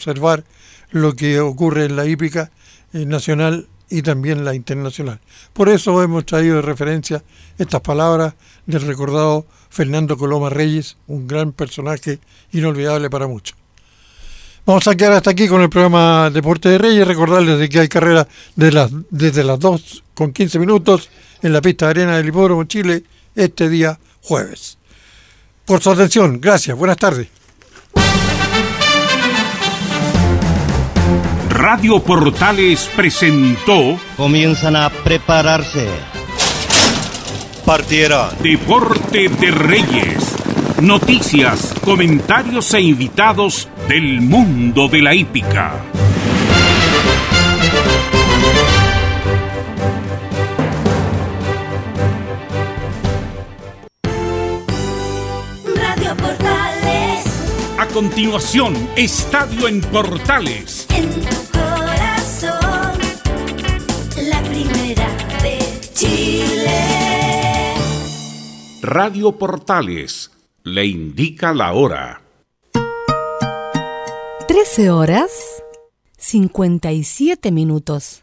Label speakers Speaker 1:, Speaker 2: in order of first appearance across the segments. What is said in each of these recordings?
Speaker 1: observar lo que ocurre en la hípica nacional y también la internacional. Por eso hemos traído de referencia estas palabras del recordado Fernando Coloma Reyes, un gran personaje inolvidable para muchos. Vamos a quedar hasta aquí con el programa Deporte de Reyes. Recordarles de que hay carrera de las, desde las 2 con 15 minutos en la pista de arena del Hipódromo Chile este día jueves. Por su atención, gracias, buenas tardes.
Speaker 2: Radio Portales presentó.
Speaker 3: Comienzan a prepararse.
Speaker 2: Partieron. Deporte de Reyes. Noticias, comentarios e invitados del mundo de la hípica.
Speaker 4: Radio Portales.
Speaker 2: A continuación, Estadio en Portales.
Speaker 4: En
Speaker 2: Radio Portales le indica la hora.
Speaker 5: 13 horas 57 minutos.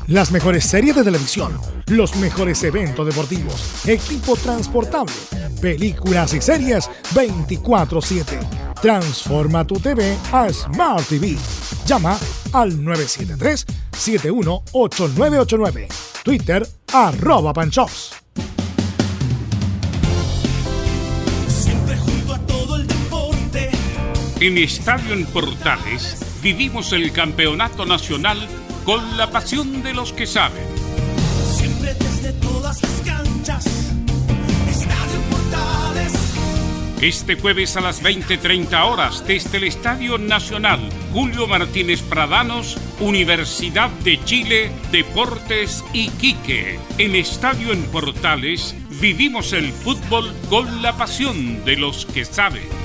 Speaker 6: Las mejores series de televisión, los mejores eventos deportivos, equipo transportable, películas y series 24/7. Transforma tu TV a Smart TV. Llama al 973-718989. Twitter arroba panchops.
Speaker 7: Siempre junto a todo el deporte.
Speaker 2: En Estadio en Portales vivimos el campeonato nacional con la pasión de los que saben.
Speaker 7: Siempre desde todas las canchas. Estadio Portales.
Speaker 2: Este jueves a las 20:30 horas desde el Estadio Nacional Julio Martínez Pradanos, Universidad de Chile, Deportes Iquique. En Estadio en Portales vivimos el fútbol con la pasión de los que saben.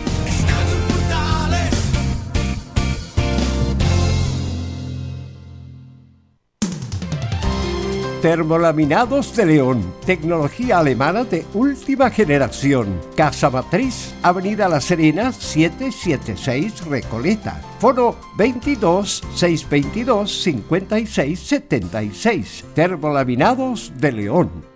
Speaker 8: Termolaminados de León, tecnología alemana de última generación. Casa Matriz, Avenida La Serena, 776 Recoleta. Foro 22 622 56 76. Termolaminados de León.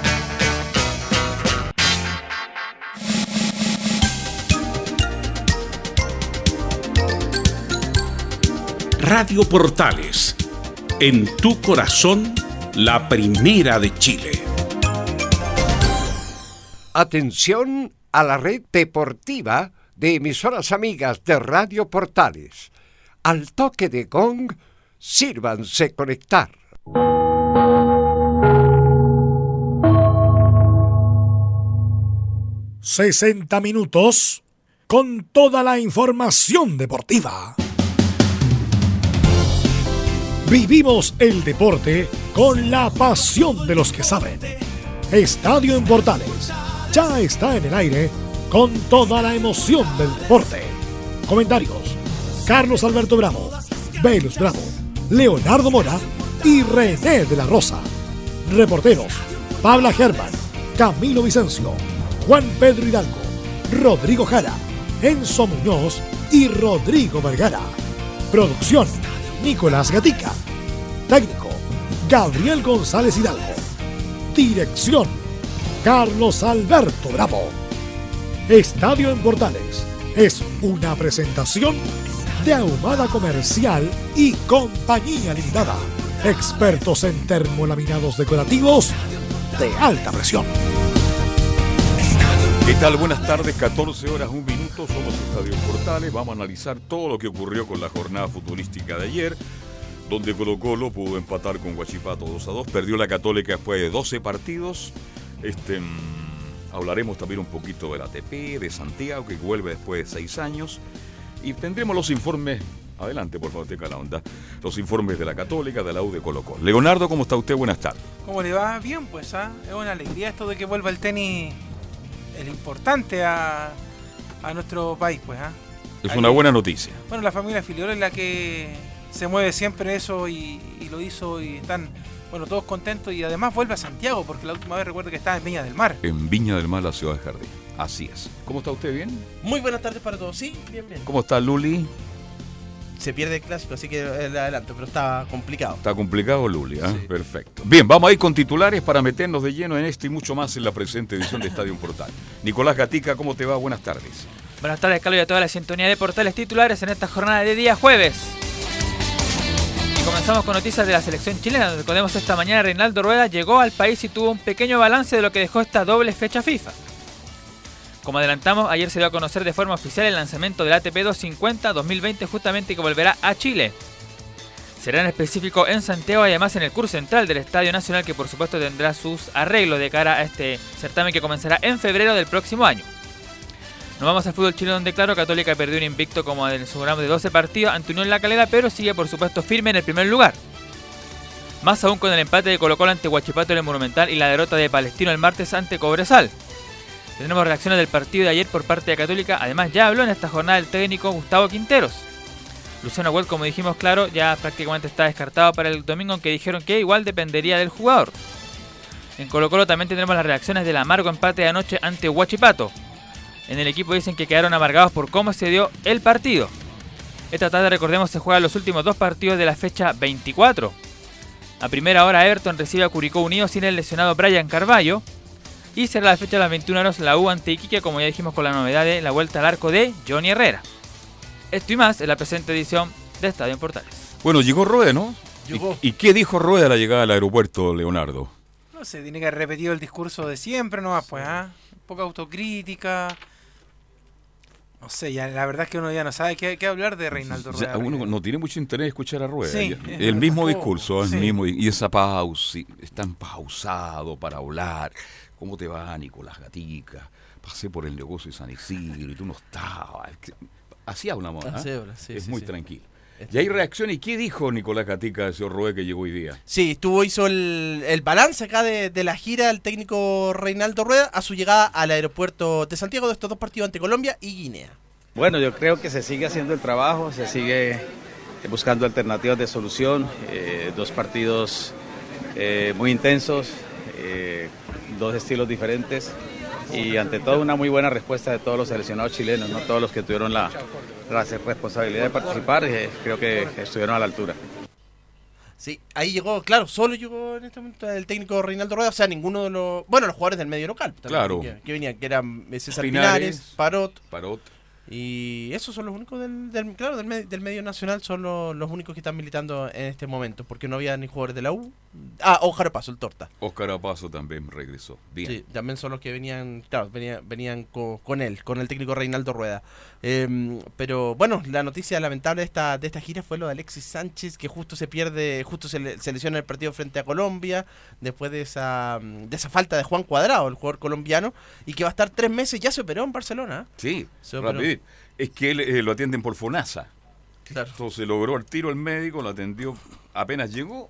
Speaker 2: Radio Portales, en tu corazón, la primera de Chile.
Speaker 8: Atención a la red deportiva de emisoras amigas de Radio Portales. Al toque de gong, sírvanse conectar.
Speaker 6: ...60 minutos... ...con toda la información deportiva. Vivimos el deporte con la pasión de los que saben. Estadio en Portales ya está en el aire con toda la emoción del deporte. Comentarios: Carlos Alberto Bravo, Velus Bravo, Leonardo Mora y René de la Rosa. Reporteros: Pabla Germán, Camilo Vicencio, Juan Pedro Hidalgo, Rodrigo Jara, Enzo Muñoz y Rodrigo Vergara. Producción: Nicolás Gatica. Técnico, Gabriel González Hidalgo. Dirección, Carlos Alberto Bravo. Estadio en Portales es una presentación de Ahumada Comercial y Compañía Limitada. Expertos en termolaminados decorativos de alta presión.
Speaker 9: ¿Qué tal? Buenas tardes, 14 horas, un minuto, somos Estadio Portales. Vamos a analizar todo lo que ocurrió con la jornada futbolística de ayer, donde Colo Colo pudo empatar con Guachipato 2 a 2, perdió la Católica después de 12 partidos. Este, mm, hablaremos también un poquito del ATP, de Santiago, que vuelve después de 6 años. Y tendremos los informes, adelante por favor, teca la onda, los informes de la Católica, de la U de Colo Colo. Leonardo, ¿cómo está usted? Buenas tardes.
Speaker 10: ¿Cómo le va? Bien, pues, ¿ah? Es una alegría esto de que vuelva el tenis, el importante a, a nuestro país, pues, ¿ah?
Speaker 9: Es
Speaker 10: Ahí-
Speaker 9: una buena noticia.
Speaker 10: Bueno, la familia Filiol es la que se mueve siempre eso y, y lo hizo y están, bueno, todos contentos y además vuelve a Santiago porque la última vez recuerdo que estaba en Viña del Mar.
Speaker 9: En Viña del Mar, la ciudad de Jardín. Así es. ¿Cómo está usted? ¿Bien?
Speaker 11: Muy buenas tardes para todos. Sí, bien, bien.
Speaker 9: ¿Cómo está Luli?
Speaker 11: Se pierde el clásico, así que el adelanto, pero está complicado.
Speaker 9: Está complicado, Luli, ¿ah? Perfecto. Bien, vamos a ir con titulares para meternos de lleno en esto y mucho más en la presente edición de Estadio Portal. Nicolás Gatica, ¿cómo te va? Buenas tardes.
Speaker 12: Buenas tardes, Carlos, y a toda la sintonía de portales titulares en esta jornada de día jueves. Y comenzamos con noticias de la selección chilena. donde Recordemos esta mañana Reinaldo Rueda llegó al país y tuvo un pequeño balance de lo que dejó esta doble fecha FIFA. Como adelantamos, ayer se dio a conocer de forma oficial el lanzamiento del ATP 250 2020 justamente que volverá a Chile. Será en específico en Santiago y además en el curso central del Estadio Nacional que por supuesto tendrá sus arreglos de cara a este certamen que comenzará en febrero del próximo año. Nos vamos al fútbol chileno donde claro, Católica perdió un invicto como en su programa de 12 partidos ante Unión La Calera, pero sigue por supuesto firme en el primer lugar. Más aún con el empate de Colo Colo ante Huachipato en el Monumental y la derrota de Palestino el martes ante Cobresal. Tenemos reacciones del partido de ayer por parte de Católica, además ya habló en esta jornada el técnico Gustavo Quinteros. Luciano Huel, como dijimos claro, ya prácticamente está descartado para el domingo, aunque dijeron que igual dependería del jugador. En Colo Colo también tendremos las reacciones del amargo empate de anoche ante Huachipato. En el equipo dicen que quedaron amargados por cómo se dio el partido. Esta tarde, recordemos, se juegan los últimos dos partidos de la fecha 24. A primera hora, Everton recibe a Curicó Unido sin el lesionado Brian Carballo. Y será la fecha de las 21 horas la U ante Iquique, como ya dijimos con la novedad de la vuelta al arco de Johnny Herrera. Esto y más en la presente edición de Estadio en Portales.
Speaker 9: Bueno, llegó Rueda, ¿no?
Speaker 10: Llegó.
Speaker 9: ¿Y, y qué dijo Rueda a la llegada al aeropuerto, Leonardo?
Speaker 10: No sé, tiene que haber repetido el discurso de siempre nomás, pues, ¿ah? Poca autocrítica. No sé, ya la verdad es que uno ya no sabe qué, qué hablar de Reinaldo
Speaker 9: Ya,
Speaker 10: Rueda.
Speaker 9: uno no tiene mucho interés en escuchar a Rueda.
Speaker 10: Sí,
Speaker 9: ya. el mismo discurso, el
Speaker 10: Sí.
Speaker 9: mismo, y esa pausa, es tan pausado para hablar. ¿Cómo te va, Nicolás Gatica? Pasé por el negocio de San Isidro y tú no estabas. Así hablamos, ¿ah?
Speaker 11: Así habla, sí,
Speaker 9: Es
Speaker 11: sí,
Speaker 9: muy
Speaker 11: sí.
Speaker 9: tranquilo. Y hay reacción. ¿Y qué dijo Nicolás Gatica de señor Rueda que llegó hoy día?
Speaker 11: Sí, estuvo, hizo el, el balance acá de, de la gira el técnico Reinaldo Rueda a su llegada al aeropuerto de Santiago de estos dos partidos ante Colombia y Guinea.
Speaker 13: Bueno, yo creo que se sigue haciendo el trabajo, se sigue buscando alternativas de solución, eh, dos partidos eh, muy intensos, eh, dos estilos diferentes y ante todo una muy buena respuesta de todos los seleccionados chilenos, no todos los que tuvieron la, la responsabilidad de participar, eh, creo que estuvieron a la altura.
Speaker 11: Sí, ahí llegó, claro, solo llegó en este momento el técnico Reinaldo Rueda, o sea, ninguno de los, bueno, los jugadores del medio local. también,
Speaker 9: Claro.
Speaker 11: Que, que venían, que eran eh, César
Speaker 9: Pinares.
Speaker 11: Pinares, Parot,
Speaker 9: Parot.
Speaker 11: Y esos son los únicos del, del- claro, del, me- del medio nacional, son los, los únicos que están militando en este momento, porque no había ni jugadores de la U. Ah, Ojar Paso, el Torta.
Speaker 9: Oscar Apazo también regresó. Bien.
Speaker 11: Sí, también son los que venían, claro, venían, venían co- con, él, con el técnico Reinaldo Rueda. Em, pero bueno, la noticia lamentable de esta, de esta gira fue lo de Alexis Sánchez, que justo se pierde, justo se, le- se lesiona el partido frente a Colombia, después de esa, de esa falta de Juan Cuadrado, el jugador colombiano, y que va a estar tres meses, ya se operó en Barcelona.
Speaker 9: Sí,
Speaker 11: Se operó.
Speaker 9: rapidito. Es que él, eh, lo atienden por FONASA.
Speaker 11: Claro.
Speaker 9: Entonces logró el tiro el médico, lo atendió apenas llegó,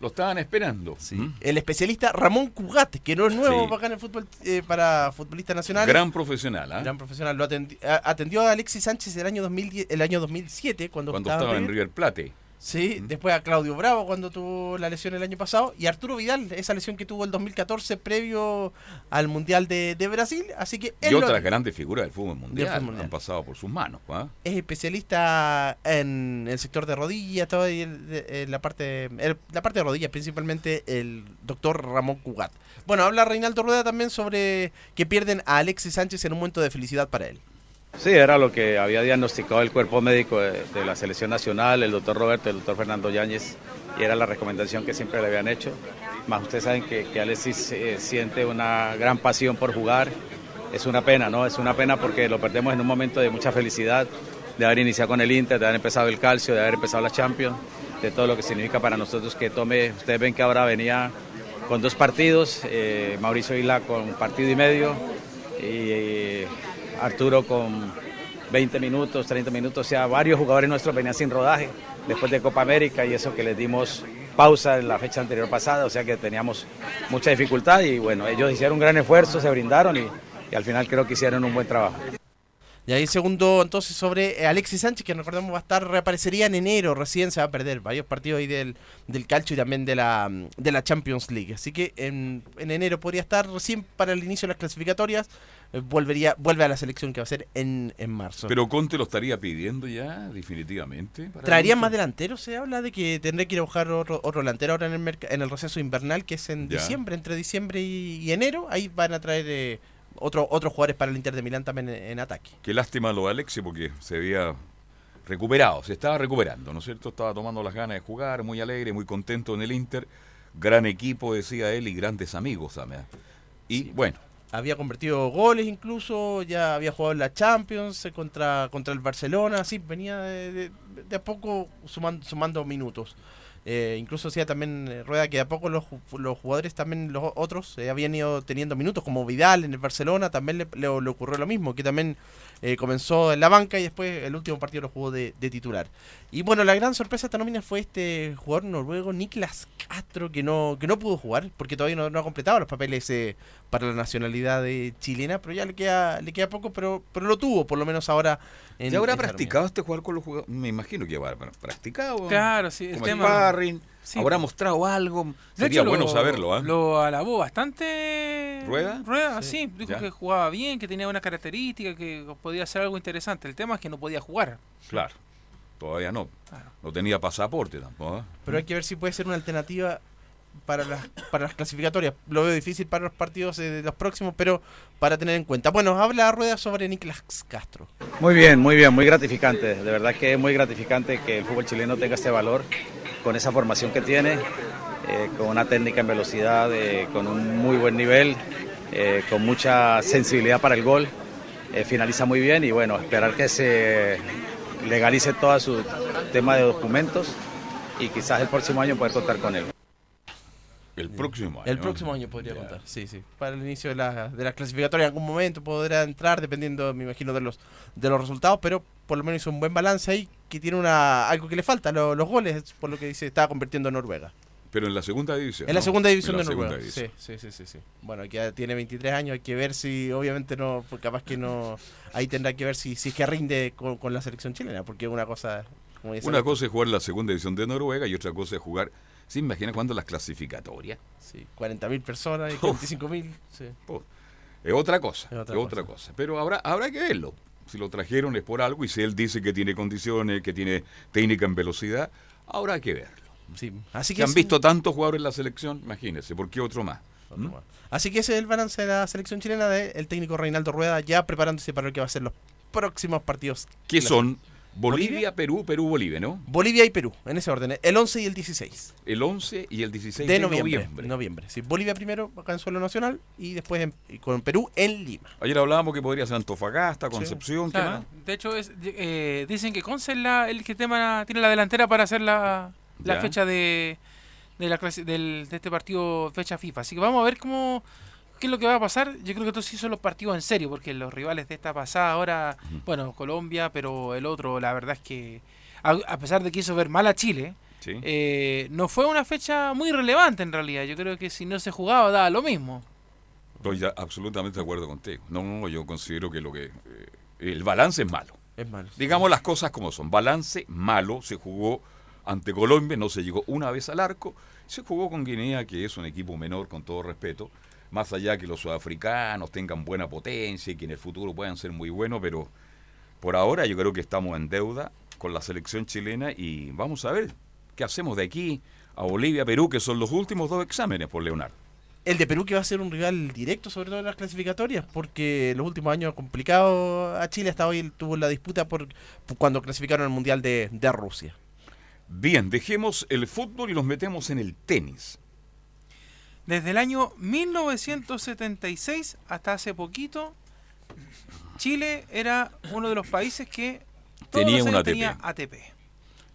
Speaker 9: lo estaban esperando. ¿Mm?
Speaker 11: El especialista Ramón Cugat, que no es nuevo
Speaker 9: Sí.
Speaker 11: para acá en el fútbol, eh, para futbolistas nacionales.
Speaker 9: Gran profesional, ¿ah?
Speaker 11: Gran profesional. Lo atendi- a- atendió a Alexis Sánchez el año 2010, el año 2007 cuando,
Speaker 9: Cuando estaba en River Plate.
Speaker 11: Sí, después a Claudio Bravo cuando tuvo la lesión el año pasado y Arturo Vidal, esa lesión que tuvo el 2014 previo al Mundial de, de Brasil, así que
Speaker 9: Y
Speaker 11: él lo-
Speaker 9: otras grandes figuras del fútbol mundial, han pasado por sus manos. ¿ah?
Speaker 11: es especialista en el sector de rodillas, de- en la parte el- la parte de rodillas, principalmente el doctor Ramón Cugat. Bueno, habla Reinaldo Rueda también sobre que pierden a Alexis Sánchez en un momento de felicidad para él.
Speaker 13: Sí, era lo que había diagnosticado el cuerpo médico de, la selección nacional, el doctor Roberto, el doctor Fernando Yáñez, y era la recomendación que siempre le habían hecho. Más ustedes saben que, que Alexis eh, siente una gran pasión por jugar. Es una pena, ¿no? Es una pena porque lo perdemos en un momento de mucha felicidad, de haber iniciado con el Inter, de haber empezado el Calcio, de haber empezado la Champions, de todo lo que significa para nosotros que tome. Ustedes ven que ahora venía con dos partidos, eh, Mauricio Isla con partido y medio y eh, Arturo con 20 minutos, 30 minutos, o sea, varios jugadores nuestros venían sin rodaje después de Copa América y eso que les dimos pausa en la fecha anterior pasada, o sea que teníamos mucha dificultad y bueno, ellos hicieron un gran esfuerzo, se brindaron y, y al final creo que hicieron un buen trabajo.
Speaker 11: Y ahí segundo entonces sobre Alexis Sánchez, que recordemos va a estar, reaparecería en enero, recién se va a perder varios partidos ahí del, del calcio y también de la, de la Champions League. Así que en, en enero podría estar recién para el inicio de las clasificatorias, volvería, vuelve a la selección que va a ser en, en marzo.
Speaker 9: Pero Conte lo estaría pidiendo ya, definitivamente.
Speaker 11: ¿Traerían más delanteros? Se habla de que tendré que ir a buscar otro, otro delantero ahora en el, merc- en el receso invernal, que es en
Speaker 9: Ya.
Speaker 11: diciembre, entre diciembre y, y enero. Ahí van a traer eh, otro, otros jugadores para el Inter de Milán también en, en ataque.
Speaker 9: Qué lástima lo de Alexi porque se había recuperado, se estaba recuperando, ¿no es cierto? Estaba tomando las ganas de jugar, muy alegre, muy contento en el Inter. Gran equipo, decía él, y grandes amigos también. Y bueno,
Speaker 11: Había convertido goles incluso, ya había jugado en la Champions eh, contra, contra el Barcelona, sí, venía de, a poco sumando, sumando minutos. Eh, incluso decía también eh, Rueda que de a poco los, los jugadores también, los otros, eh, habían ido teniendo minutos, como Vidal en el Barcelona, también le- le ocurrió lo mismo, que también eh, comenzó en la banca y después el último partido lo jugó de, de titular. Y bueno, la gran sorpresa de esta nómina fue este jugador noruego, Niklas Castro, que no, que no pudo jugar, porque todavía no, no ha completado los papeles eh, para la nacionalidad de chilena, pero ya le queda, le queda poco, pero, pero lo tuvo, por lo menos ahora. En,
Speaker 9: ¿ya habrá practicado este jugador con los jugadores? Me imagino que habrá practicado.
Speaker 10: Claro, sí, el
Speaker 9: como
Speaker 10: tema-
Speaker 9: sparring,
Speaker 10: Sí.
Speaker 9: habrá mostrado algo.
Speaker 10: De
Speaker 9: Sería
Speaker 10: hecho,
Speaker 9: bueno
Speaker 10: lo-
Speaker 9: saberlo, ¿ah?
Speaker 10: Lo alabó bastante.
Speaker 9: ¿Rueda?
Speaker 10: Rueda,
Speaker 9: Sí.
Speaker 10: sí. Dijo
Speaker 9: Ya.
Speaker 10: que jugaba bien, que tenía buenas características, que podía hacer algo interesante. El tema es que no podía jugar.
Speaker 9: Claro, todavía no. No tenía pasaporte tampoco. ¿ah?
Speaker 11: Pero hay que ver si puede ser una alternativa para las, para las clasificatorias. Lo veo difícil para los partidos de los próximos, pero para tener en cuenta. Bueno, habla Rueda sobre Niklas Castro.
Speaker 13: Muy bien, muy bien, muy gratificante. De verdad que es muy gratificante que el fútbol chileno tenga este valor con esa formación que tiene, eh, con una técnica en velocidad, eh, con un muy buen nivel, eh, con mucha sensibilidad para el gol. Eh, finaliza muy bien y bueno, esperar que se legalice todo su tema de documentos y quizás el próximo año poder contar con él.
Speaker 9: El próximo año.
Speaker 11: El próximo año podría contar, sí, sí. Para el inicio de la, de las clasificatorias en algún momento podrá entrar, dependiendo, me imagino, de los de los resultados, pero por lo menos hizo un buen balance ahí, que tiene una algo que le falta, lo- los goles, por lo que dice, estaba convirtiendo en Noruega.
Speaker 9: Pero en la segunda división.
Speaker 11: En la segunda división
Speaker 9: la
Speaker 11: de
Speaker 9: segunda
Speaker 11: Noruega. Sí,
Speaker 9: división.
Speaker 11: sí, sí, sí, sí. Bueno, que ya tiene 23 años, hay que ver si, obviamente no, pues capaz que no, ahí tendrá que ver si, si es que rinde con, con la selección chilena, porque una cosa, como dice
Speaker 9: Una cosa es jugar la segunda división de Noruega y otra cosa es jugar. ¿Se imagina cuando las clasificatorias?
Speaker 11: Sí, 40.000 personas y 45.000. Sí.
Speaker 9: Es otra cosa.
Speaker 11: Es otra
Speaker 9: es otra cosa. Pero habrá, habrá que verlo. Si lo trajeron es por algo y si él dice que tiene condiciones, que tiene técnica en velocidad, habrá que verlo.
Speaker 11: Sí. Así
Speaker 9: Si
Speaker 11: que
Speaker 9: han visto tantos jugadores en la selección, imagínense, ¿por qué otro más? ¿Mm?
Speaker 11: Así que ese es el balance de la selección chilena del técnico Reinaldo Rueda, ya preparándose para lo que va a ser los próximos partidos.
Speaker 9: ¿Qué
Speaker 11: clásicos.
Speaker 9: son? Bolivia, Perú, Perú, Bolivia, ¿no?
Speaker 11: Bolivia y Perú, en ese orden, el 11 y el 16
Speaker 9: El 11 y el 16
Speaker 11: de,
Speaker 9: de,
Speaker 11: noviembre.
Speaker 9: noviembre.
Speaker 11: noviembre. Sí, Bolivia primero acá en suelo nacional y después en- y con Perú en Lima.
Speaker 9: Ayer hablábamos que podría ser Antofagasta, Concepción, ¿qué
Speaker 10: Claro.
Speaker 9: más?
Speaker 10: De hecho, es, eh, dicen que Conce es la- el que tema, tiene la delantera para hacer la, la fecha de, de, la clase, del, de este partido, fecha FIFA. Así que vamos a ver cómo qué es lo que va a pasar. Yo creo que estos sí son los partidos en serio, porque los rivales de esta pasada ahora, bueno, Colombia, pero el otro, la verdad es que, a, a pesar de que hizo ver mal a Chile,
Speaker 9: Sí.
Speaker 10: eh, no fue una fecha muy relevante en realidad. Yo creo que si no se jugaba, daba lo mismo.
Speaker 9: Estoy absolutamente de acuerdo contigo. No, no, yo considero que lo que eh, el balance es malo.
Speaker 11: Es malo.
Speaker 9: Digamos las cosas como son. Balance malo. Se jugó ante Colombia, no se llegó una vez al arco. Se jugó con Guinea, que es un equipo menor, con todo respeto. Más allá que los sudafricanos tengan buena potencia y que en el futuro puedan ser muy buenos, pero por ahora yo creo que estamos en deuda con la selección chilena y vamos a ver qué hacemos de aquí a Bolivia, Perú, que son los últimos dos exámenes por Leonardo.
Speaker 11: El de Perú que va a ser un rival directo, sobre todo en las clasificatorias, porque los últimos años complicado a Chile, hasta hoy tuvo la disputa por, por cuando clasificaron al Mundial de, de Rusia.
Speaker 9: Bien, dejemos el fútbol y nos metemos en el tenis.
Speaker 10: Desde el año 1976 hasta hace poquito, Chile era uno de los países que todos
Speaker 9: Tenía
Speaker 10: los años
Speaker 9: ATP.
Speaker 10: tenía ATP.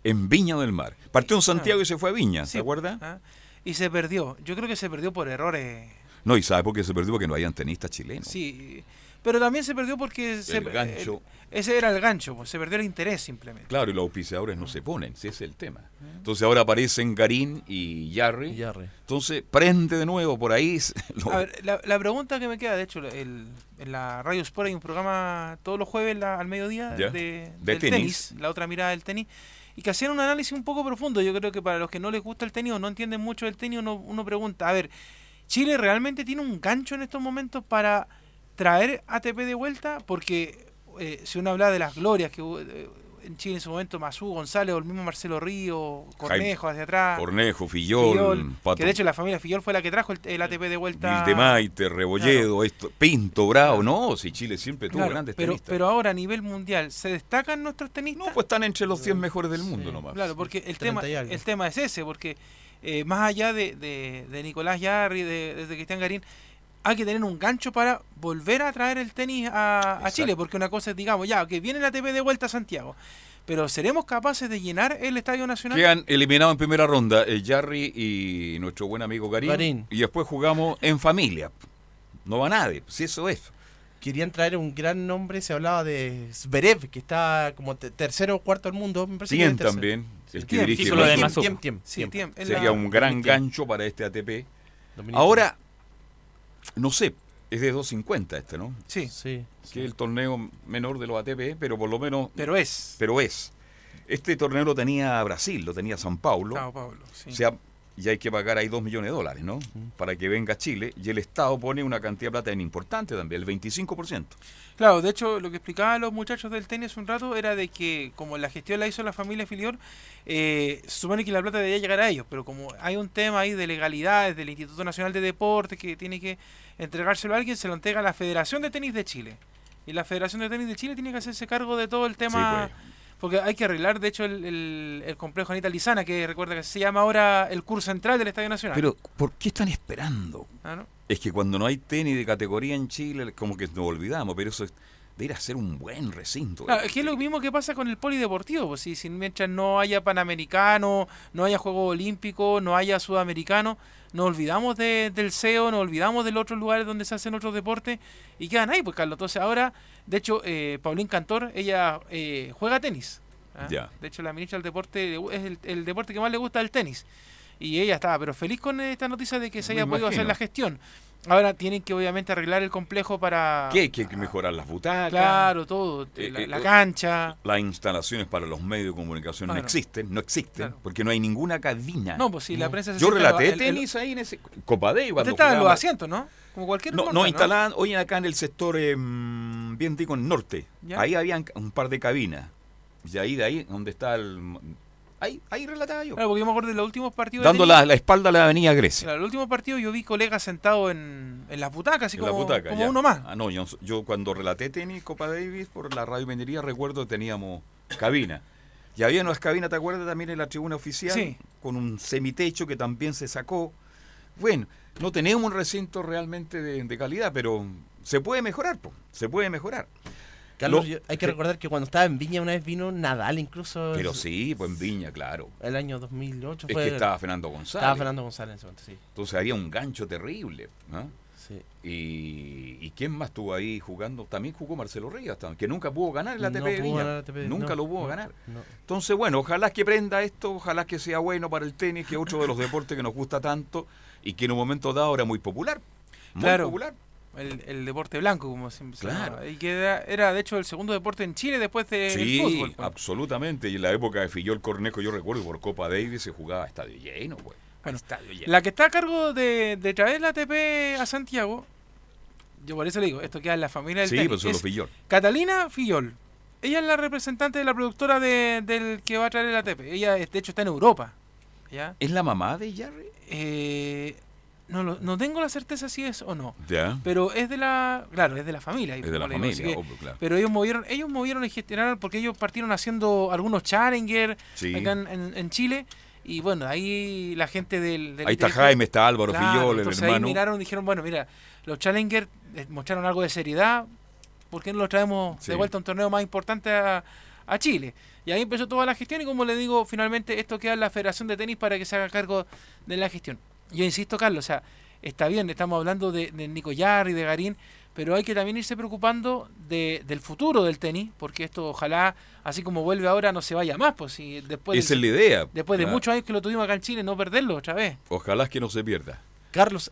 Speaker 9: En Viña del Mar. Partió en Santiago
Speaker 10: Ah.
Speaker 9: y se fue a Viña,
Speaker 10: Sí,
Speaker 9: ¿se acuerda?
Speaker 10: ah, Y se perdió. Yo creo que se perdió por errores.
Speaker 9: No, y sabe por qué se perdió porque no habían tenistas chilenos.
Speaker 10: Sí. Pero también se perdió porque se-
Speaker 9: El gancho.
Speaker 10: el- ese era el gancho, pues, se perdió el interés simplemente.
Speaker 9: Claro, y los auspiciadores no se ponen, ese es el tema. Entonces ahora aparecen Garín y Yarri. Entonces prende de nuevo por ahí. lo-
Speaker 10: A ver, la, la pregunta que me queda, de hecho, el- en la Radio Sport hay un programa todos los jueves la- al mediodía
Speaker 9: Ya.
Speaker 10: de,
Speaker 9: De
Speaker 10: del
Speaker 9: tenis.
Speaker 10: tenis. la otra mirada del tenis, y que hacían un análisis un poco profundo. Yo creo que para los que no les gusta el tenis o no entienden mucho del tenis, uno, uno pregunta, a ver, ¿Chile realmente tiene un gancho en estos momentos para traer ATP de vuelta? Porque eh, si uno habla de las glorias que hubo eh, en Chile en su momento, Mazú, González o el mismo Marcelo Río, Cornejo hacia atrás.
Speaker 9: Cornejo, Fillol, Pato-
Speaker 10: que de hecho la familia Fillol fue la que trajo el, el ATP de vuelta.
Speaker 9: Vildemaite, Rebolledo, esto, Pinto, Bravo, no, si Chile siempre tuvo
Speaker 10: Claro,
Speaker 9: grandes
Speaker 10: pero,
Speaker 9: tenistas.
Speaker 10: pero ahora a nivel mundial, ¿se destacan nuestros tenistas?
Speaker 9: No, pues están entre los 100 mejores del mundo nomás.
Speaker 10: Claro, porque el tema,
Speaker 11: 30 y algo.
Speaker 10: el tema es ese, porque eh, más allá de, de, de Nicolás Yarri, de, de Cristian Garín, hay que tener un gancho para volver a traer el tenis a. Chile, porque una cosa es, digamos, ya, que viene la ATP de vuelta a Santiago, pero ¿seremos capaces de llenar el Estadio Nacional?
Speaker 9: Quedan eliminados en primera ronda el Jarry y nuestro buen amigo Garín,
Speaker 11: Garín.
Speaker 9: Y después jugamos en familia. No va nadie, si eso es.
Speaker 11: Querían traer un gran nombre, se hablaba de Zverev, que está como te- tercero o cuarto del mundo. Me parece que
Speaker 9: Tien
Speaker 11: es tercero.
Speaker 9: también, el que
Speaker 11: Tiem,
Speaker 9: dirige
Speaker 11: Tiem, Tiem. Tiem, Tiem, Tiem.
Speaker 10: Tiem,
Speaker 9: Sería un gran
Speaker 11: Tiem.
Speaker 9: gancho para este ATP. Ahora, no sé, es de 250 este, ¿no?
Speaker 10: Sí.
Speaker 11: Sí.
Speaker 9: Que es el torneo menor de los ATP, pero por lo menos...
Speaker 10: Pero es.
Speaker 9: Pero es. Este torneo lo tenía Brasil, lo tenía San Paulo.
Speaker 10: Sao Paulo, sí.
Speaker 9: O sea, ya hay que pagar ahí 2 millones de dólares, ¿no? Para que venga Chile. Y el Estado pone una cantidad de plata bien importante también, el 25%.
Speaker 10: Claro, de hecho, lo que explicaban los muchachos del tenis un rato era de que, como la gestión la hizo la familia Filior, eh, se supone que la plata debía llegar a ellos, pero como hay un tema ahí de legalidades del Instituto Nacional de Deportes que tiene que entregárselo a alguien, se lo entrega a la Federación de Tenis de Chile. Y la Federación de Tenis de Chile tiene que hacerse cargo de todo el tema.
Speaker 9: Sí, pues.
Speaker 10: Porque hay que arreglar, de hecho, el, el- el complejo Anita Lizana, que recuerda que se llama ahora el curso central del Estadio Nacional.
Speaker 9: Pero, ¿por qué están esperando?
Speaker 10: Ah, ¿no?
Speaker 9: Es que cuando no hay tenis de categoría en Chile, como que nos olvidamos, pero eso es de ir a ser un buen recinto.
Speaker 10: Claro, es que es lo mismo que pasa con el polideportivo, pues si, si mientras no haya panamericano, no haya juegos olímpicos, no haya sudamericano, nos olvidamos de- del CEO, nos olvidamos de los otros lugares donde se hacen otros deportes y quedan ahí, pues Carlos. Entonces ahora, de hecho, eh, Paulín Cantor, ella eh, juega tenis. ¿ah?
Speaker 9: Ya.
Speaker 10: De hecho, la ministra del deporte es el, el deporte que más le gusta el tenis. Y ella estaba, pero feliz con esta noticia de que se
Speaker 9: Me
Speaker 10: haya podido hacer la gestión. Ahora tienen que obviamente arreglar el complejo para...
Speaker 9: ¿Qué? Que hay que mejorar las butacas.
Speaker 10: Claro, todo.
Speaker 9: Eh,
Speaker 10: la,
Speaker 9: eh,
Speaker 10: la
Speaker 9: eh,
Speaker 10: cancha.
Speaker 9: Las instalaciones para los medios de comunicación no existen, no existen,
Speaker 10: Claro.
Speaker 9: porque no hay ninguna cabina.
Speaker 10: No, pues si la prensa se
Speaker 9: Yo relaté
Speaker 10: el- el-
Speaker 9: tenis ahí en ese Copa Day cuando
Speaker 10: estaba en los asientos, ¿no? Como cualquier
Speaker 9: No, no, instalaban, hoy acá en el sector, eh, bien digo, en norte.
Speaker 10: Ya.
Speaker 9: Ahí habían un par de cabinas. Y ahí, de ahí, donde está el... Ahí, ahí relataba yo.
Speaker 10: Claro, porque yo me acuerdo de los últimos partidos.
Speaker 9: Dando la, la espalda a la avenida Grecia.
Speaker 10: Claro, el último partido yo vi colegas sentados en, en las butacas, así
Speaker 9: en la
Speaker 10: como,
Speaker 9: butaca,
Speaker 10: como
Speaker 9: ya.
Speaker 10: uno más.
Speaker 9: Ah, no, yo, yo cuando relaté tenis Copa Davis por la radio minería recuerdo que teníamos cabina. Y había unas cabinas, ¿te acuerdas? También en la tribuna oficial,
Speaker 10: Sí.
Speaker 9: con un semitecho que también se sacó. Bueno, no tenemos un recinto realmente de, de calidad, pero se puede mejorar, po, se puede mejorar.
Speaker 11: Carlos, yo- hay que
Speaker 9: sí.
Speaker 11: recordar que cuando estaba en Viña una vez vino Nadal incluso.
Speaker 9: Pero sí, pues en Viña, claro.
Speaker 11: El año 2008
Speaker 9: Es
Speaker 11: fue.
Speaker 9: que estaba Fernando González.
Speaker 11: Estaba Fernando González en ese momento, sí.
Speaker 9: Entonces haría un gancho terrible. ¿no?
Speaker 11: Sí.
Speaker 9: Y, ¿y quién más estuvo ahí jugando? También jugó Marcelo Rivas, que nunca pudo ganar el
Speaker 11: No
Speaker 9: ATP de
Speaker 11: pudo
Speaker 9: Viña.
Speaker 11: ATP,
Speaker 9: nunca
Speaker 11: no,
Speaker 9: lo pudo
Speaker 11: no,
Speaker 9: ganar.
Speaker 11: no.
Speaker 9: Entonces, bueno, ojalá que prenda esto, ojalá que sea bueno para el tenis, que es otro de los deportes que nos gusta tanto y que en un momento dado era muy popular. Muy
Speaker 10: Claro.
Speaker 9: popular.
Speaker 10: El, el deporte blanco, como siempre se
Speaker 9: Claro.
Speaker 10: llamaba. Y que era, era, de hecho, el segundo deporte en Chile después del
Speaker 9: Sí,
Speaker 10: fútbol. pues.
Speaker 9: absolutamente. Y en la época de Fillol Cornejo, yo recuerdo por Copa Davis se jugaba a estadio lleno, güey.
Speaker 10: Bueno,
Speaker 9: estadio lleno.
Speaker 10: La que está a cargo de, de traer la ATP a Santiago, yo por eso le digo, esto queda en la familia del
Speaker 9: Sí,
Speaker 10: tenis,
Speaker 9: pues Fillol.
Speaker 10: Catalina Fillol. Ella es la representante de la productora de- del que va a traer el ATP. Ella, de hecho, está en Europa. ¿Ya?
Speaker 9: ¿Es la mamá de Jarry?
Speaker 10: Eh, no, lo- no tengo la certeza si es o no. Pero es de la, claro, es de la familia.
Speaker 9: Es de la
Speaker 10: como le digo,
Speaker 9: familia,
Speaker 10: así que-
Speaker 9: obvio, claro.
Speaker 10: Pero ellos movieron, ellos movieron y gestionaron porque ellos partieron haciendo algunos Challenger
Speaker 9: Sí.
Speaker 10: acá en, en- en Chile. Y bueno, ahí la gente del... del
Speaker 9: Ahí está
Speaker 10: del-
Speaker 9: Jaime, está Álvaro
Speaker 10: Claro,
Speaker 9: Fillol, el hermano.
Speaker 10: Ahí miraron y dijeron, bueno, mira, los Challenger eh, mostraron algo de seriedad, ¿por qué no los traemos
Speaker 9: Sí.
Speaker 10: de vuelta a un torneo más importante a, a Chile? Y ahí empezó toda la gestión y como le digo, finalmente esto queda en la Federación de Tenis para que se haga cargo de la gestión. Yo insisto, Carlos, o sea, está bien, estamos hablando de, de Nico Yarr y de Garín, pero hay que también irse preocupando de, del futuro del tenis, porque esto ojalá, así como vuelve ahora, no se vaya más, pues si después
Speaker 9: Esa
Speaker 10: del-
Speaker 9: es la idea.
Speaker 10: Después de muchos años que lo tuvimos acá en Chile, no perderlo otra vez.
Speaker 9: Ojalá que no se pierda.
Speaker 11: Carlos,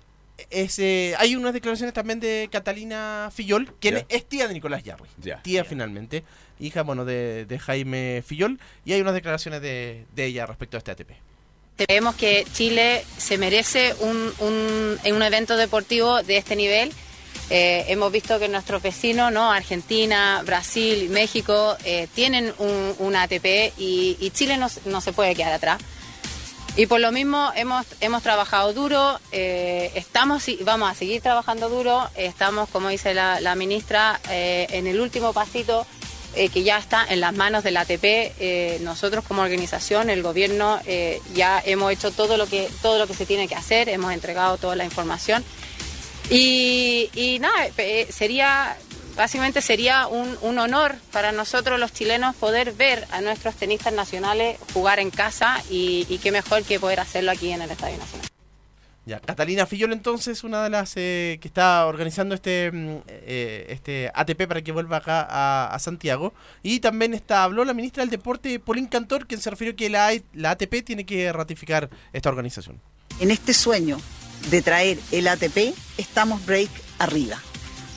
Speaker 11: es, eh, hay unas declaraciones también de Catalina Fillol, quien es tía de Nicolás Yarri.
Speaker 9: Ya.
Speaker 11: Tía finalmente, hija bueno de, de Jaime Fillol, y hay unas declaraciones de, de ella respecto a este ATP.
Speaker 14: Creemos que Chile se merece un, un, evento deportivo de este nivel. Eh, hemos visto que nuestros vecinos, ¿no? Argentina, Brasil, México, eh, tienen un, ATP y, Chile no, no se puede quedar atrás. Y por lo mismo hemos, hemos trabajado duro, eh, estamos y vamos a seguir trabajando duro, estamos, como dice la, la ministra, en el último pasito eh, que ya está en las manos del ATP. Eh, nosotros como organización, el gobierno, eh, ya hemos hecho todo lo, que, todo lo que se tiene que hacer, hemos entregado toda la información. Y, nada, sería, básicamente sería un, un honor para nosotros los chilenos poder ver a nuestros tenistas nacionales jugar en casa y qué mejor que poder hacerlo aquí en el Estadio Nacional.
Speaker 11: Ya, Catalina Fillol entonces, una de las eh, que está organizando este, mm, eh, este ATP para que vuelva acá a, a Santiago. Y también está, habló la ministra del Deporte, Paulín Cantor, quien se refirió que la, la ATP tiene que ratificar esta organización.
Speaker 15: En este sueño de traer el ATP, estamos break arriba.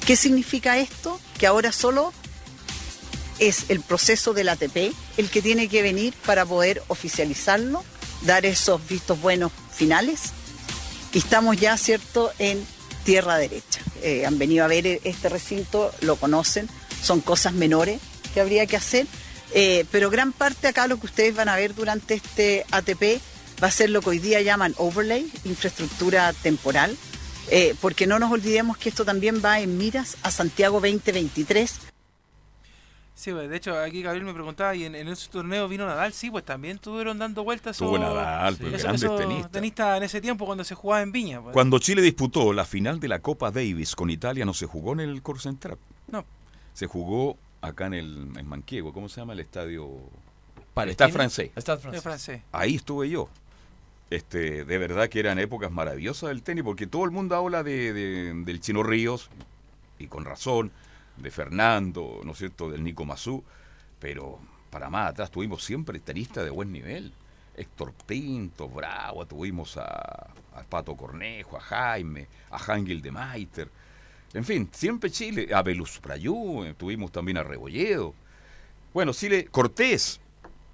Speaker 15: ¿Qué significa esto? Que ahora solo es el proceso del ATP el que tiene que venir para poder oficializarlo, dar esos vistos buenos finales. Estamos ya, ¿cierto?, en tierra derecha. Eh, han venido a ver este recinto, lo conocen, son cosas menores que habría que hacer, eh, pero gran parte acá lo que ustedes van a ver durante este ATP va a ser lo que hoy día llaman overlay, infraestructura temporal, eh, porque no nos olvidemos que esto también va en miras a Santiago 2023.
Speaker 10: Sí, pues, de hecho, aquí Gabriel me preguntaba, ¿y en, en ese torneo vino Nadal? Sí, pues también estuvieron dando vueltas. Esos-
Speaker 9: Nadal, pues,
Speaker 10: esos-
Speaker 9: grandes
Speaker 10: esos
Speaker 9: tenistas.
Speaker 10: tenistas en ese tiempo cuando se jugaba en Viña. pues.
Speaker 9: Cuando Chile disputó la final de la Copa Davis con Italia, no se jugó en el Core Central.
Speaker 10: No.
Speaker 9: Se jugó acá en el en Manquehue. ¿Cómo se llama el estadio? Está francés.
Speaker 11: Está francés.
Speaker 9: Ahí estuve yo. Este, de verdad que eran épocas maravillosas del tenis, porque todo el mundo habla de, de- del Chino Ríos, y con razón, de Fernando, ¿no es cierto?, del Nico Mazú, pero para más atrás tuvimos siempre tenistas de buen nivel. Héctor Pinto, Bravo, tuvimos a, Pato Cornejo, a Jaime, a Hangel de Maiter. En fin, siempre Chile, a Belus Prayú, eh, tuvimos también a Rebolledo. Bueno, Chile, Cortés,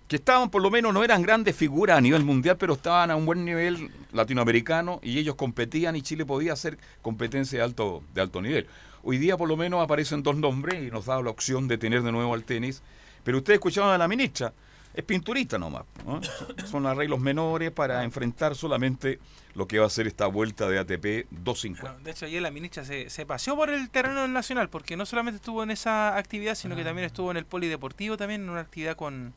Speaker 9: que estaban por lo menos, no eran grandes figuras a nivel mundial, pero estaban a un buen nivel latinoamericano y ellos competían y Chile podía hacer competencia de alto, de alto nivel. Hoy día por lo menos aparecen dos nombres y nos da la opción de tener de nuevo al tenis. Pero ustedes escuchaban a la ministra, es pinturita nomás. ¿no? Son arreglos menores para enfrentar solamente lo que va a ser esta vuelta de ATP 250.
Speaker 10: De hecho, ayer la ministra se, se paseó por el terreno Nacional, porque no solamente estuvo en esa actividad, sino que también estuvo en el polideportivo, también en una actividad con,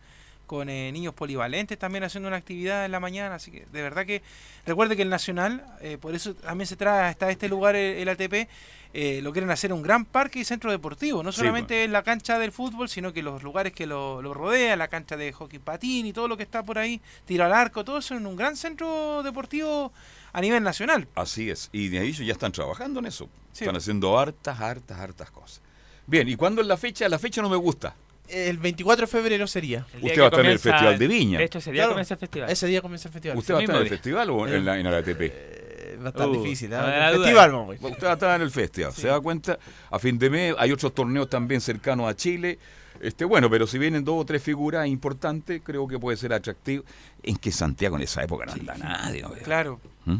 Speaker 10: con eh, niños polivalentes, también haciendo una actividad en la mañana. Así que de verdad que recuerde que el Nacional, eh, por eso también se trae hasta este lugar el, el ATP, eh, lo quieren hacer un gran parque y centro deportivo. No
Speaker 9: Sí,
Speaker 10: solamente la cancha del fútbol, sino que los lugares que lo, lo rodean, la cancha de hockey patín y todo lo que está por ahí, tiro al arco, todo eso en un gran centro deportivo a nivel nacional.
Speaker 9: Así es. Y de ahí ya están trabajando en eso.
Speaker 10: Sí.
Speaker 9: Están haciendo hartas, hartas, hartas cosas. Bien, ¿y cuándo es la fecha? La fecha no me gusta.
Speaker 11: El 24 de febrero sería.
Speaker 9: Usted va a estar en el Festival de Viña.
Speaker 12: De hecho, ese día
Speaker 11: Claro,
Speaker 12: comienza el festival.
Speaker 11: Ese día comienza el festival.
Speaker 9: ¿Usted va a estar en el festival o en la, en el ATP?
Speaker 11: Eh, va a estar
Speaker 12: Uh,
Speaker 11: difícil. ¿eh?
Speaker 12: no
Speaker 11: festival, vamos.
Speaker 9: Usted va a estar en el festival. ¿Se da cuenta? A fin de mes hay otros torneos también cercanos a Chile. Este, bueno, pero si vienen dos o tres figuras importantes, creo que puede ser atractivo. En que Santiago en esa época no anda nadie. ¿no?
Speaker 10: Claro.
Speaker 9: ¿Mm?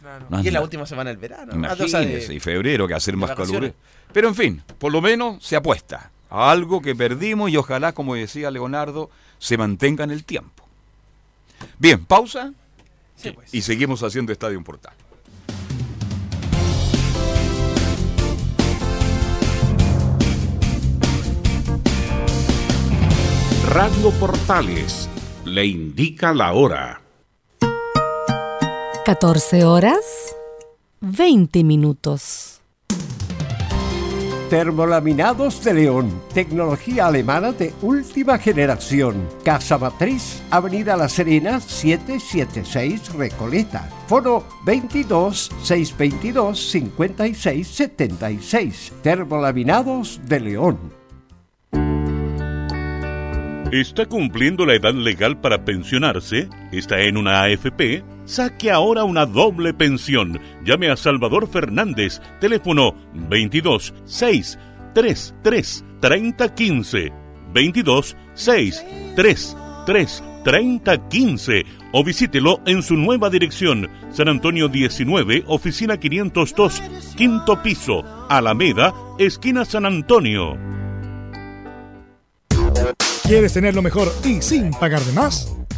Speaker 10: claro.
Speaker 9: No
Speaker 11: Y en la última semana del verano. Ah, o sea, de-
Speaker 9: Imagínese, y febrero que hacer más calor. Pero en fin, por lo menos se apuesta algo que perdimos y ojalá, como decía Leonardo, se mantenga en el tiempo. Bien, pausa
Speaker 10: pues.
Speaker 9: y seguimos haciendo Estadio Portal.
Speaker 2: Radio Portales le indica la hora.
Speaker 5: 14 horas 20 minutos.
Speaker 8: Termolaminados de León, tecnología alemana de última generación. Casa Matriz, Avenida La Serena, 776 Recoleta. Foro 22 622 56 76. Termolaminados de León.
Speaker 16: ¿Está cumpliendo la edad legal para pensionarse? ¿Está en una AFP? Saque ahora una doble pensión. Llame a Salvador Fernández, teléfono 22 6 3 3 30 15 22 6 3 3 30 15 o visítelo en su nueva dirección, San Antonio 19, oficina 502, quinto piso, Alameda, esquina San Antonio.
Speaker 6: ¿Quieres tener lo mejor y sin pagar de más?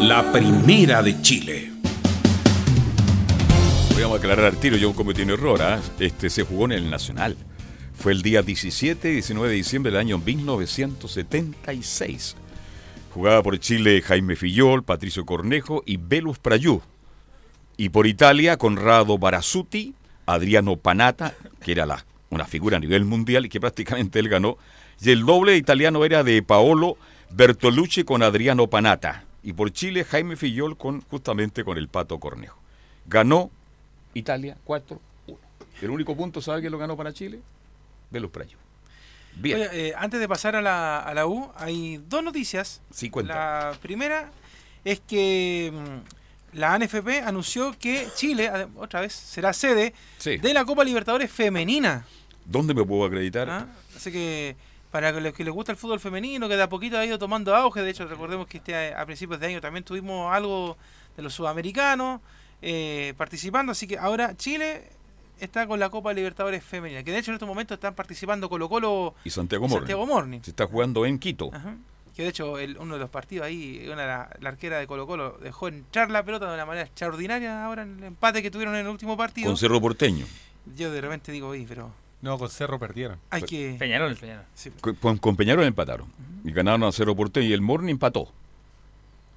Speaker 2: La primera de Chile.
Speaker 9: Voy a aclarar al tiro, yo cometí un error. ¿ah? Este se jugó en el Nacional. Fue el día 17 y 19 de diciembre del año 1976. Jugaba por Chile Jaime Fillol, Patricio Cornejo y Velus Prayú. Y por Italia, Conrado Barazzuti, Adriano Panata, que era la, una figura a nivel mundial y que prácticamente él ganó. Y el doble italiano era de Paolo Bertolucci con Adriano Panata. Y por Chile, Jaime Fillol con, justamente con el Pato Cornejo. Ganó Italia 4-1. El único punto, ¿sabe quién lo ganó para Chile? Velus Prayú. Bien.
Speaker 10: Oye, eh, antes de pasar a la, a la U, hay dos noticias.
Speaker 9: Sí, cuenta.
Speaker 10: La primera es que mm, la ANFP anunció que Chile, otra vez, será sede
Speaker 9: Sí.
Speaker 10: de la Copa Libertadores Femenina.
Speaker 9: ¿Dónde me puedo acreditar?
Speaker 10: ¿ah? Así que para los que les gusta el fútbol femenino, que de a poquito ha ido tomando auge, de hecho recordemos que este, a principios de año también tuvimos algo de los sudamericanos eh, participando, así que ahora Chile está con la Copa Libertadores Femenina, que de hecho en estos momentos están participando Colo Colo
Speaker 9: Y Santiago
Speaker 10: y. Santiago.
Speaker 9: Se está jugando en Quito.
Speaker 10: Ajá. Que de hecho el- uno de los partidos ahí, una, la, la arquera de Colo Colo dejó entrar la pelota de una manera extraordinaria ahora en el empate que tuvieron en el último partido.
Speaker 9: Con Cerro Porteño.
Speaker 10: Yo de repente digo, oye, pero
Speaker 17: No, con Cerro perdieron.
Speaker 10: hay que...
Speaker 12: Peñarol, Peñarol.
Speaker 10: Sí.
Speaker 9: Con, con Peñarol empataron. Y ganaron a Cerro Porteño y el Morning empató.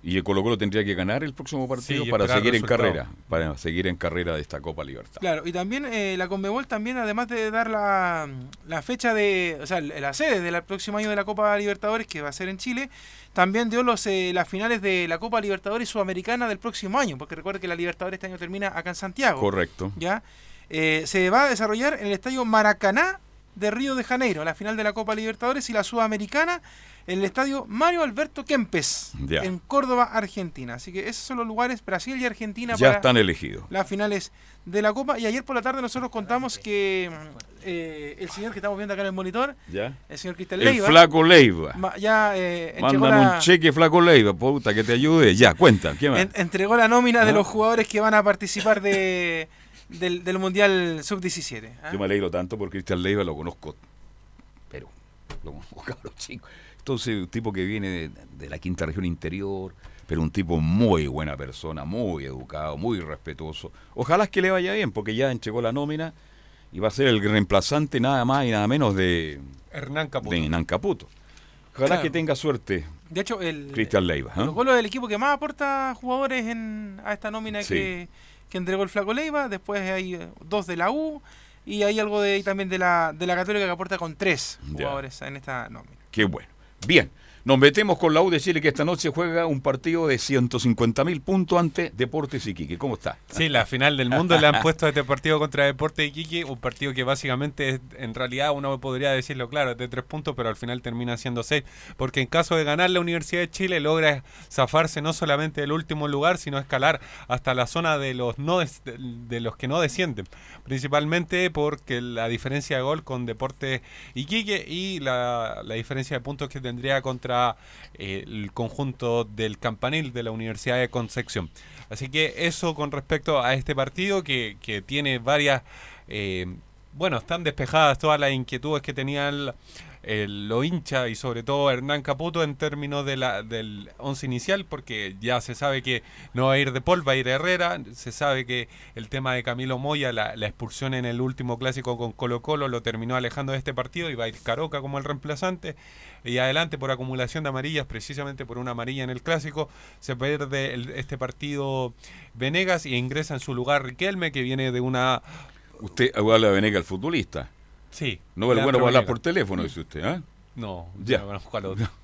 Speaker 9: Y el Colo Colo tendría que ganar el próximo partido
Speaker 17: Sí,
Speaker 9: para seguir en carrera. Para seguir en carrera de esta Copa Libertad.
Speaker 10: Claro, y también eh, la Conmebol también, además de dar la, la fecha de, o sea, la sede del próximo año de la Copa Libertadores, que va a ser en Chile, también dio los eh, las finales de la Copa Libertadores Sudamericana del próximo año, porque recuerda que la Libertadores este año termina acá en Santiago.
Speaker 9: Correcto.
Speaker 10: ¿ya? Eh, se va a desarrollar en el estadio Maracaná de Río de Janeiro, la final de la Copa Libertadores y la Sudamericana en el estadio Mario Alberto Kempes,
Speaker 9: Ya.
Speaker 10: en Córdoba, Argentina. Así que esos son los lugares, Brasil y Argentina,
Speaker 9: Ya
Speaker 10: para
Speaker 9: están elegidos.
Speaker 10: las finales de la Copa. Y ayer por la tarde nosotros contamos que eh, el señor que estamos viendo acá en el monitor,
Speaker 9: ¿Ya?
Speaker 10: el señor Cristian
Speaker 9: El
Speaker 10: Leiva,
Speaker 9: Flaco Leiva.
Speaker 10: ma- ya eh, la,
Speaker 9: un cheque, Flaco Leiva, puta, que te ayude. Ya, cuenta. ¿Qué más?
Speaker 10: en- entregó la nómina de los jugadores que van a participar de, del, del Mundial Sub-17. ¿ah?
Speaker 9: Yo me alegro tanto por Cristian Leiva, lo conozco, pero lo conozco cabrón chico. Entonces, un tipo que viene de, de la quinta región interior, pero un tipo muy buena persona, muy educado, muy respetuoso. Ojalá es que le vaya bien, porque ya entregó la nómina y va a ser el reemplazante nada más y nada menos de
Speaker 17: Hernán Caputo.
Speaker 9: de Hernán Caputo. Ojalá
Speaker 10: Claro.
Speaker 9: que tenga suerte
Speaker 10: De hecho, el,
Speaker 9: Cristian Leiva. ¿ah?
Speaker 10: Colo Colo es el equipo que más aporta jugadores en, a esta nómina
Speaker 9: Sí.
Speaker 10: que, que entregó el Flaco Leiva. Después hay eh, dos de la U y hay algo de también de la, de la Católica que aporta con tres
Speaker 9: Ya.
Speaker 10: jugadores en esta nómina.
Speaker 9: Qué bueno. Bien, nos metemos con la U de Chile que esta noche juega un partido de 150 mil puntos ante Deportes Iquique. ¿Cómo está?
Speaker 17: Sí, la final del mundo le han puesto este partido contra Deporte de Iquique, un partido que básicamente es, en realidad uno podría decirlo claro, es de tres puntos, pero al final termina siendo seis, porque en caso de ganar la Universidad de Chile logra zafarse no solamente del último lugar, sino escalar hasta la zona de los no los que no descienden, principalmente porque la diferencia de gol con Deporte Iquique y la, la diferencia de puntos que tendría contra eh, el conjunto del Campanil de la Universidad de Concepción. Así que eso con respecto a este partido que, que tiene varias... eh, bueno, están despejadas todas las inquietudes que tenía el, el- lo hincha y sobre todo Hernán Caputo en términos de la, del once inicial, porque ya se sabe que no va a ir de Paul, va a ir Herrera, se sabe que el tema de Camilo Moya, la, la expulsión en el último clásico con Colo Colo lo terminó alejando de este partido y va a ir Caroca como el reemplazante y adelante por acumulación de amarillas, precisamente por una amarilla en el clásico, se pierde el- este partido Venegas y ingresa en su lugar Riquelme que viene de una...
Speaker 9: Usted habla de Venega, el futbolista.
Speaker 17: Sí.
Speaker 9: No es
Speaker 17: Leandro
Speaker 9: bueno para hablar por teléfono, dice usted, ¿ah?
Speaker 17: No,
Speaker 9: Ya.
Speaker 17: ya. conozco al otro.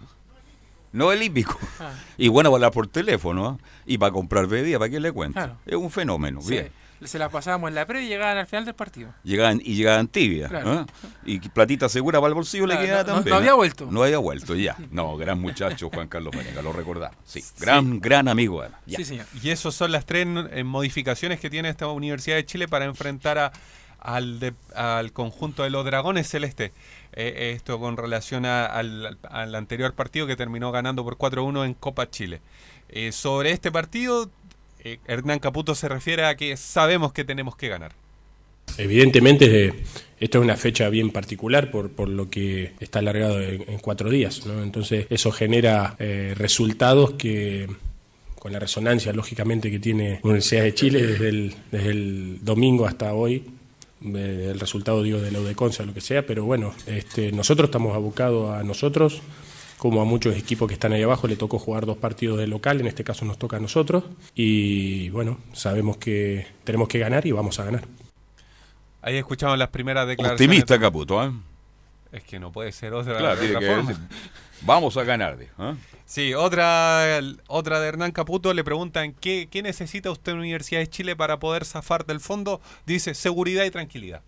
Speaker 9: No el hípico.
Speaker 10: Ah.
Speaker 9: Y bueno para hablar por teléfono, ¿ah? Y para comprar bebida, ¿para qué le cuento?
Speaker 10: Claro.
Speaker 9: Es un fenómeno,
Speaker 10: Sí,
Speaker 9: bien.
Speaker 10: Se la pasábamos en la pre y llegaban al final del partido.
Speaker 9: Llegaban, y llegaban tibias,
Speaker 10: Claro.
Speaker 9: Y platita segura para el bolsillo
Speaker 10: Claro,
Speaker 9: le quedaba
Speaker 10: no-
Speaker 9: también.
Speaker 10: no había vuelto.
Speaker 9: No había vuelto, ya. No, gran muchacho Juan Carlos Venega, lo recordamos. Sí, gran, gran amigo. además. Ya.
Speaker 17: Y esas son las tres eh, modificaciones que tiene esta Universidad de Chile para enfrentar a, al, de- al conjunto de los Dragones Celeste. Eh, esto con relación a- al, al anterior partido que terminó ganando por 4-1 en Copa Chile. Eh, sobre este partido, eh, Hernán Caputo se refiere a que sabemos que tenemos que ganar.
Speaker 18: Evidentemente, eh, esto es una fecha bien particular por, por lo que está alargado en, cuatro días. ¿no? Entonces, eso genera eh, resultados que, con la resonancia, lógicamente, que tiene Universidad de Chile desde el, desde el domingo hasta hoy, el resultado, digo, de la UDECONSA, lo que sea, pero bueno, este, nosotros estamos abocados a nosotros, como a muchos equipos que están ahí abajo, le tocó jugar dos partidos de local, en este caso nos toca a nosotros, y bueno, sabemos que tenemos que ganar y vamos a ganar.
Speaker 17: Ahí escuchamos las primeras declaraciones.
Speaker 9: Optimista Caputo, ¿ah?
Speaker 17: Es que no puede ser otra,
Speaker 9: Claro,
Speaker 17: otra
Speaker 9: que
Speaker 17: forma.
Speaker 9: vamos a ganar. ¿ah?
Speaker 17: Sí, otra, otra de Hernán Caputo le preguntan ¿qué, qué necesita usted en la Universidad de Chile para poder zafar del fondo. Dice seguridad y tranquilidad.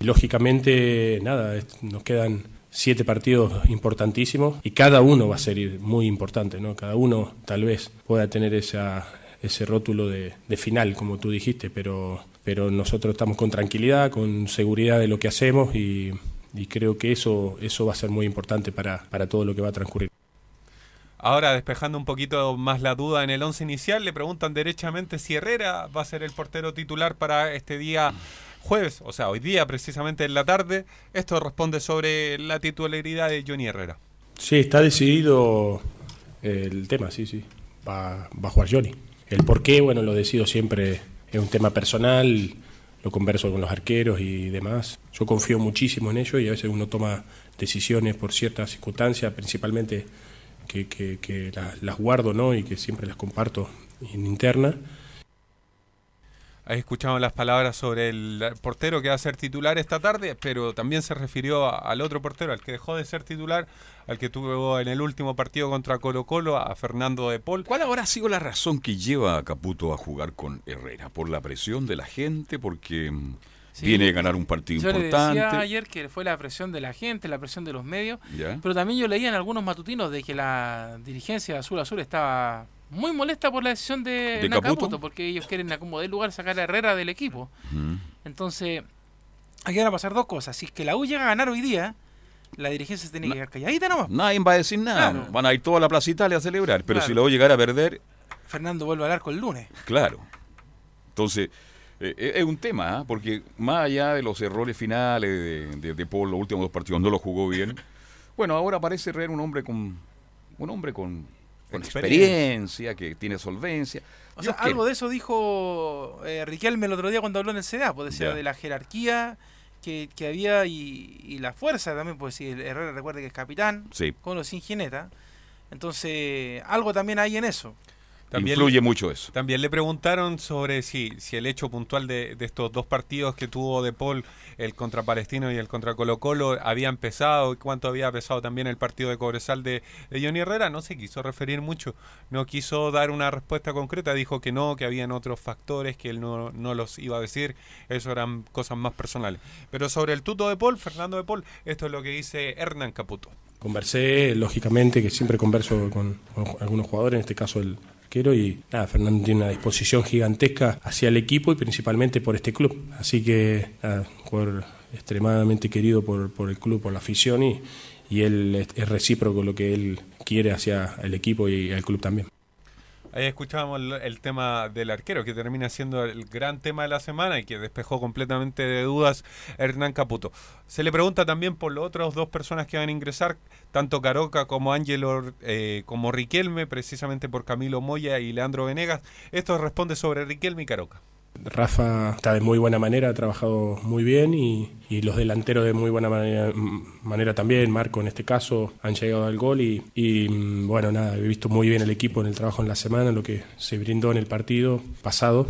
Speaker 18: Lógicamente, nada, nos quedan siete partidos importantísimos y cada uno va a ser muy importante, ¿no? Cada uno tal vez pueda tener esa, ese rótulo de, final, como tú dijiste, pero, pero nosotros estamos con tranquilidad, con seguridad de lo que hacemos y, y creo que eso, eso va a ser muy importante para, para todo lo que va a transcurrir.
Speaker 17: Ahora, despejando un poquito más la duda en el once inicial, le preguntan derechamente si Herrera va a ser el portero titular para este día jueves, o sea, hoy día precisamente en la tarde. Esto responde sobre la titularidad de Johnny Herrera.
Speaker 18: Sí, está decidido eh, el tema, sí, sí. Va, va a jugar Johnny. El por qué, bueno, lo decido siempre, es un tema personal, lo converso con los arqueros y demás. Yo confío muchísimo en ellos y a veces uno toma decisiones por ciertas circunstancias, principalmente que, que- que la- las guardo, ¿no? Y que siempre las comparto en interna.
Speaker 17: Ahí escuchamos las palabras sobre el portero que va a ser titular esta tarde, pero también se refirió a- al otro portero, al que dejó de ser titular, al que tuvo en el último partido contra Colo Colo, a Fernando de Paul.
Speaker 9: ¿Cuál habrá sido la razón que lleva a Caputo a jugar con Herrera? ¿Por la presión de la gente? ¿Porque mm,
Speaker 10: Sí.
Speaker 9: viene a ganar un partido
Speaker 10: Yo
Speaker 9: importante?
Speaker 10: decía ayer que fue la presión de la gente, la presión de los medios,
Speaker 9: Ya.
Speaker 10: pero también yo leía en algunos matutinos de que la dirigencia de Azul Azul estaba muy molesta por la decisión de,
Speaker 9: ¿De Caputo?
Speaker 10: Porque ellos quieren acomodar lugar sacar a Herrera del equipo.
Speaker 9: Mm.
Speaker 10: Entonces, aquí van a pasar dos cosas. Si es que la U llega a ganar hoy día, la dirigencia se tiene que quedar calladita nomás.
Speaker 9: Nadie va a decir nada.
Speaker 10: Claro.
Speaker 9: Van a ir toda la Plaza Italia a celebrar. Pero
Speaker 10: Claro.
Speaker 9: si luego llegara a perder,
Speaker 10: Fernando vuelve al arco el lunes.
Speaker 9: claro. Entonces, eh, eh, es un tema, ¿ah? porque más allá de los errores finales de, de, de Paul, los últimos dos partidos no lo jugó bien. Bueno, ahora parece Herrera un hombre con un hombre con, con
Speaker 17: Experiencia.
Speaker 9: experiencia, que tiene solvencia.
Speaker 10: O
Speaker 9: Yo
Speaker 10: sea, algo de eso dijo eh, Riquelme el otro día cuando habló en el CDA, pues decía de la jerarquía que, que había y, y la fuerza también, pues si el Herrera recuerde que es capitán,
Speaker 9: Sí.
Speaker 10: con o sin jineta. Entonces, algo también hay en eso.
Speaker 9: Influye mucho eso.
Speaker 17: También le preguntaron sobre si, si el hecho puntual de, de estos dos partidos que tuvo De Paul, el contra Palestino y el contra Colo Colo, había empezado y cuánto había pesado también el partido de Cobresal de, de Johnny Herrera. No se quiso referir mucho, no quiso dar una respuesta concreta, dijo que no, que habían otros factores que él no, no los iba a decir, eso eran cosas más personales. Pero sobre el tuto de Paul, Fernando de Paul, esto es lo que dice Hernán Caputo.
Speaker 18: Conversé, lógicamente, que siempre converso con, algunos jugadores, en este caso el arquero, y nada, Fernando tiene una disposición gigantesca hacia el equipo y principalmente por este club. Así que, jugador extremadamente querido por, por el club, por la afición, y, y él es, es recíproco lo que él quiere hacia el equipo y el club también.
Speaker 17: Ahí escuchábamos el, el tema del arquero, que termina siendo el gran tema de la semana y que despejó completamente de dudas Hernán Caputo. Se le pregunta también por las otras dos personas que van a ingresar, tanto Caroca como Ángelo, eh, como Riquelme, precisamente por Camilo Moya y Leandro Venegas. Esto responde sobre Riquelme y Caroca.
Speaker 18: Rafa está de muy buena manera, ha trabajado muy bien y, los delanteros de muy buena manera, también, Marco en este caso, han llegado al gol y, y, mm, bueno, nada, he visto muy bien el equipo en el trabajo en la semana, lo que se brindó en el partido pasado.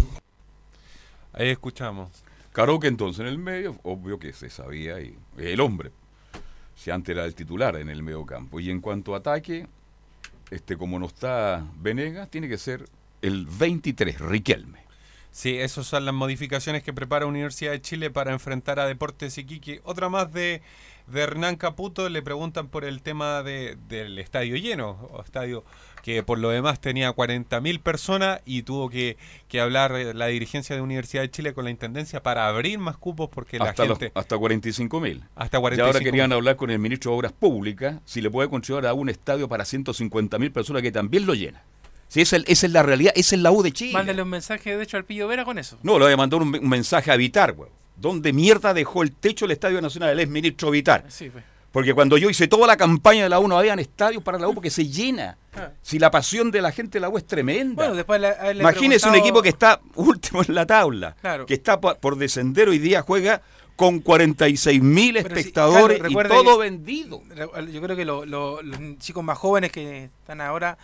Speaker 17: Ahí escuchamos.
Speaker 9: Caroque entonces en el medio, obvio que se sabía, y el hombre, si antes era el titular en el medio campo. Y en cuanto a ataque, este como no está Venegas, tiene que ser el 23, Riquelme.
Speaker 17: Sí, esas son las modificaciones que prepara Universidad de Chile para enfrentar a Deportes Iquique. Otra más de, de Hernán Caputo, le preguntan por el tema de, del estadio lleno, o estadio que por lo demás tenía 40.000 personas y tuvo que, que hablar la dirigencia de Universidad de Chile con la Intendencia para abrir más cupos porque
Speaker 9: hasta,
Speaker 17: la
Speaker 9: los-
Speaker 17: gente...
Speaker 9: hasta 45 mil.
Speaker 17: Hasta
Speaker 9: Y ahora
Speaker 17: 45.000.
Speaker 9: querían hablar con el ministro de Obras Públicas si le puede construir a un estadio para 150 mil personas que también lo llena. Sí, esa, es- esa es la realidad, esa es la U de Chile.
Speaker 10: Mándale un mensaje, de hecho, al Pillo Vera con eso.
Speaker 9: No, le voy a mandar un, un mensaje a Vitar, güey. ¿Dónde mierda dejó el techo el Estadio Nacional? El ex ministro Vitar.
Speaker 10: Sí, pues.
Speaker 9: Porque cuando yo hice toda la campaña de la U no habían estadios para la U porque se llena.
Speaker 10: Ah.
Speaker 9: Si la pasión de la gente de la U es tremenda.
Speaker 10: Bueno, después
Speaker 9: Imagínese un equipo que está último en la tabla,
Speaker 10: Claro.
Speaker 9: que está por, descender hoy día, juega con 46 mil espectadores y todo
Speaker 10: que-
Speaker 9: vendido.
Speaker 10: Yo creo que lo- lo- los chicos más jóvenes que están ahora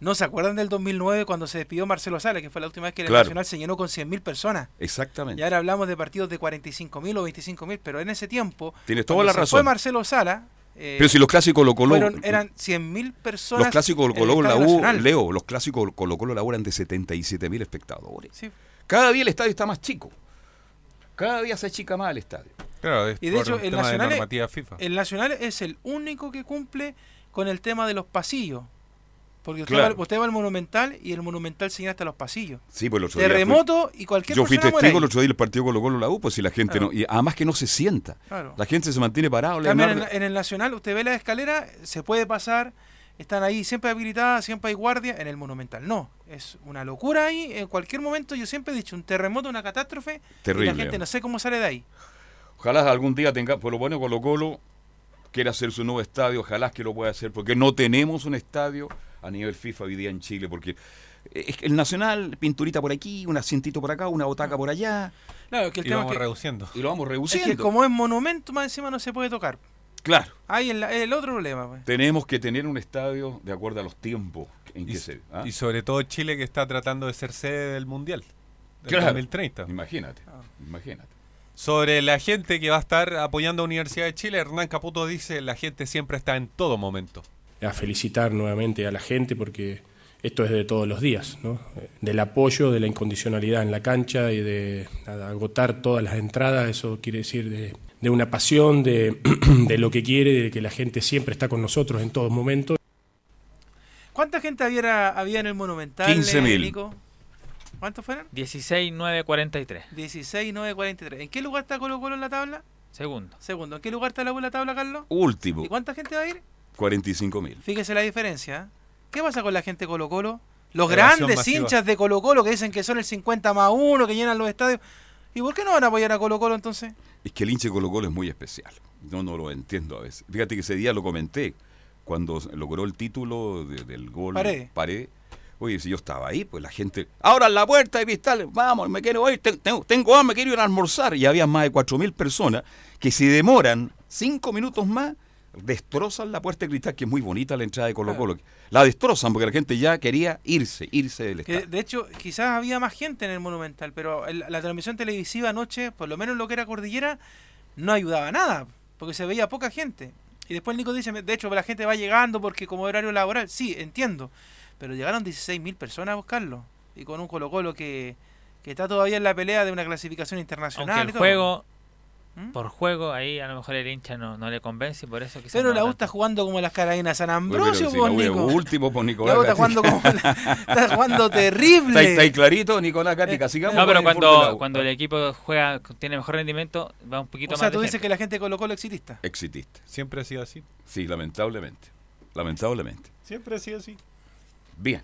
Speaker 10: no se acuerdan del 2009 cuando se despidió Marcelo Sala, que fue la última vez que el
Speaker 9: Claro.
Speaker 10: Nacional se llenó con 100.000 personas.
Speaker 9: Exactamente.
Speaker 10: Y ahora hablamos de partidos de 45.000 o 25.000, pero en ese tiempo,
Speaker 9: Tienes toda la
Speaker 10: se
Speaker 9: razón.
Speaker 10: fue Marcelo Sala, eh,
Speaker 9: Pero si los clásicos Colo Colo,
Speaker 10: fueron- eran 100.000 personas.
Speaker 9: los clásicos Colo Colo la U,
Speaker 10: Nacional.
Speaker 9: Leo, los clásicos Colo Colo la U eran de 77 mil espectadores.
Speaker 10: Sí.
Speaker 9: Cada día el estadio está más chico. Cada día se achica más el estadio.
Speaker 17: Claro, es
Speaker 10: Y de
Speaker 17: por
Speaker 10: hecho, el
Speaker 17: de
Speaker 10: Nacional, es-
Speaker 17: normativa FIFA.
Speaker 10: el Nacional es el único que cumple con el tema de los pasillos. Porque usted,
Speaker 9: Claro.
Speaker 10: va, usted va al Monumental y el Monumental se llena hasta los pasillos.
Speaker 9: Sí, pues el otro fui-
Speaker 10: Terremoto y cualquier
Speaker 9: Yo fui testigo el otro día del partido Colo Colo la U, pues si la gente
Speaker 10: Claro.
Speaker 9: no. Y además que no se sienta.
Speaker 10: Claro.
Speaker 9: La gente se mantiene parado.
Speaker 10: También
Speaker 9: Leonardo.
Speaker 10: en, en el Nacional, usted ve la escalera, se puede pasar, están ahí siempre habilitadas, siempre hay guardia. En el Monumental no, es una locura ahí. En cualquier momento, yo siempre he dicho, un terremoto, una catástrofe. Y
Speaker 9: Terrible.
Speaker 10: la gente no sé cómo sale de ahí.
Speaker 9: Ojalá algún día tenga, por lo bueno Colo Colo quiere hacer su nuevo estadio, ojalá que lo pueda hacer, porque no tenemos un estadio a nivel FIFA hoy día en Chile, porque es que el Nacional, pinturita por aquí, un asientito por acá, una botaca por allá.
Speaker 10: Claro, que el
Speaker 17: Y
Speaker 10: tema
Speaker 17: vamos
Speaker 10: es que,
Speaker 17: reduciendo.
Speaker 9: Y lo vamos
Speaker 10: es
Speaker 9: reduciendo.
Speaker 10: que como es monumento, más encima no se puede tocar.
Speaker 9: Claro,
Speaker 10: Ahí es la- es el otro problema. pues.
Speaker 9: tenemos que tener un estadio de acuerdo a los tiempos en
Speaker 17: Y,
Speaker 9: que se... ¿ah?
Speaker 17: y sobre todo Chile que está tratando de ser sede del Mundial. Del
Speaker 9: Claro.
Speaker 17: 2030.
Speaker 9: Imagínate, imagínate.
Speaker 17: Sobre la gente que va a estar apoyando a Universidad de Chile, Hernán Caputo dice, la gente siempre está en todo momento.
Speaker 18: A felicitar nuevamente a la gente porque esto es de todos los días, ¿no? Del apoyo, de la incondicionalidad en la cancha y de nada, agotar todas las entradas, eso quiere decir de, de una pasión, de, de lo que quiere, de que la gente siempre está con nosotros en todo momento.
Speaker 10: ¿Cuánta gente había, había en el Monumental?
Speaker 9: 15.000.
Speaker 10: eh? ¿Cuántos fueron?
Speaker 12: 16.943.
Speaker 10: 16.943. ¿En qué lugar está Colo Colo en la tabla?
Speaker 12: Segundo.
Speaker 10: Segundo. ¿En qué lugar está la tabla, Carlos?
Speaker 9: Último,
Speaker 10: ¿Y cuánta gente va a ir?
Speaker 9: 45 mil.
Speaker 10: Fíjese la diferencia. ¿eh? ¿Qué pasa con la gente de Colo Colo? Los
Speaker 17: Evasión
Speaker 10: grandes
Speaker 17: masiva.
Speaker 10: hinchas de Colo Colo que dicen que son el 50 más 1, que llenan los estadios. ¿Y por qué no van a apoyar a Colo Colo entonces?
Speaker 9: Es que el hinche Colo Colo es muy especial. No, no lo entiendo a veces. Fíjate que ese día lo comenté, cuando logró el título de- del gol
Speaker 10: Paredes.
Speaker 9: Paredes, Oye, si yo estaba ahí, pues la gente. Ahora en la puerta de cristal, vamos, me quiero ir, te- tengo, tengo hambre, quiero ir a almorzar. Y había más de 4.000 personas que si demoran cinco minutos más, destrozan la puerta de cristal, que es muy bonita la entrada de Colo Colo. La destrozan porque la gente ya quería irse, irse del
Speaker 10: Que,
Speaker 9: estadio.
Speaker 10: de hecho, quizás había más gente en el Monumental, pero el- la transmisión televisiva anoche, por lo menos lo que era Cordillera, no ayudaba nada, porque se veía poca gente. Y después Nico dice, de hecho, la gente va llegando porque como horario laboral, sí, entiendo, pero llegaron 16.000 personas a buscarlo, y con un Colo Colo que, que está todavía en la pelea de una clasificación internacional.
Speaker 12: Aunque
Speaker 10: y
Speaker 12: el
Speaker 10: todo.
Speaker 12: juego, por juego, ahí a lo mejor el hincha no, no le convence y por eso quizás
Speaker 10: Pero
Speaker 12: no
Speaker 10: la U está jugando como las carabinas San Ambrosio,
Speaker 9: pero si
Speaker 10: pues,
Speaker 9: es
Speaker 10: Nico.
Speaker 9: último,
Speaker 10: La
Speaker 9: Nicolás
Speaker 10: U está jugando como la- está jugando terrible.
Speaker 9: Está, está ahí clarito, Nicolás Gatica. Sigamos
Speaker 12: No,
Speaker 9: con
Speaker 12: pero cuando, cuando el equipo juega, tiene mejor rendimiento, va un poquito
Speaker 10: O sea,
Speaker 12: más de
Speaker 10: tú
Speaker 12: gente.
Speaker 10: dices que la gente de Colo Colo es exitista.
Speaker 9: Exitista.
Speaker 17: Siempre ha sido así.
Speaker 9: Sí, lamentablemente. Lamentablemente.
Speaker 17: Siempre ha sido así.
Speaker 9: Bien.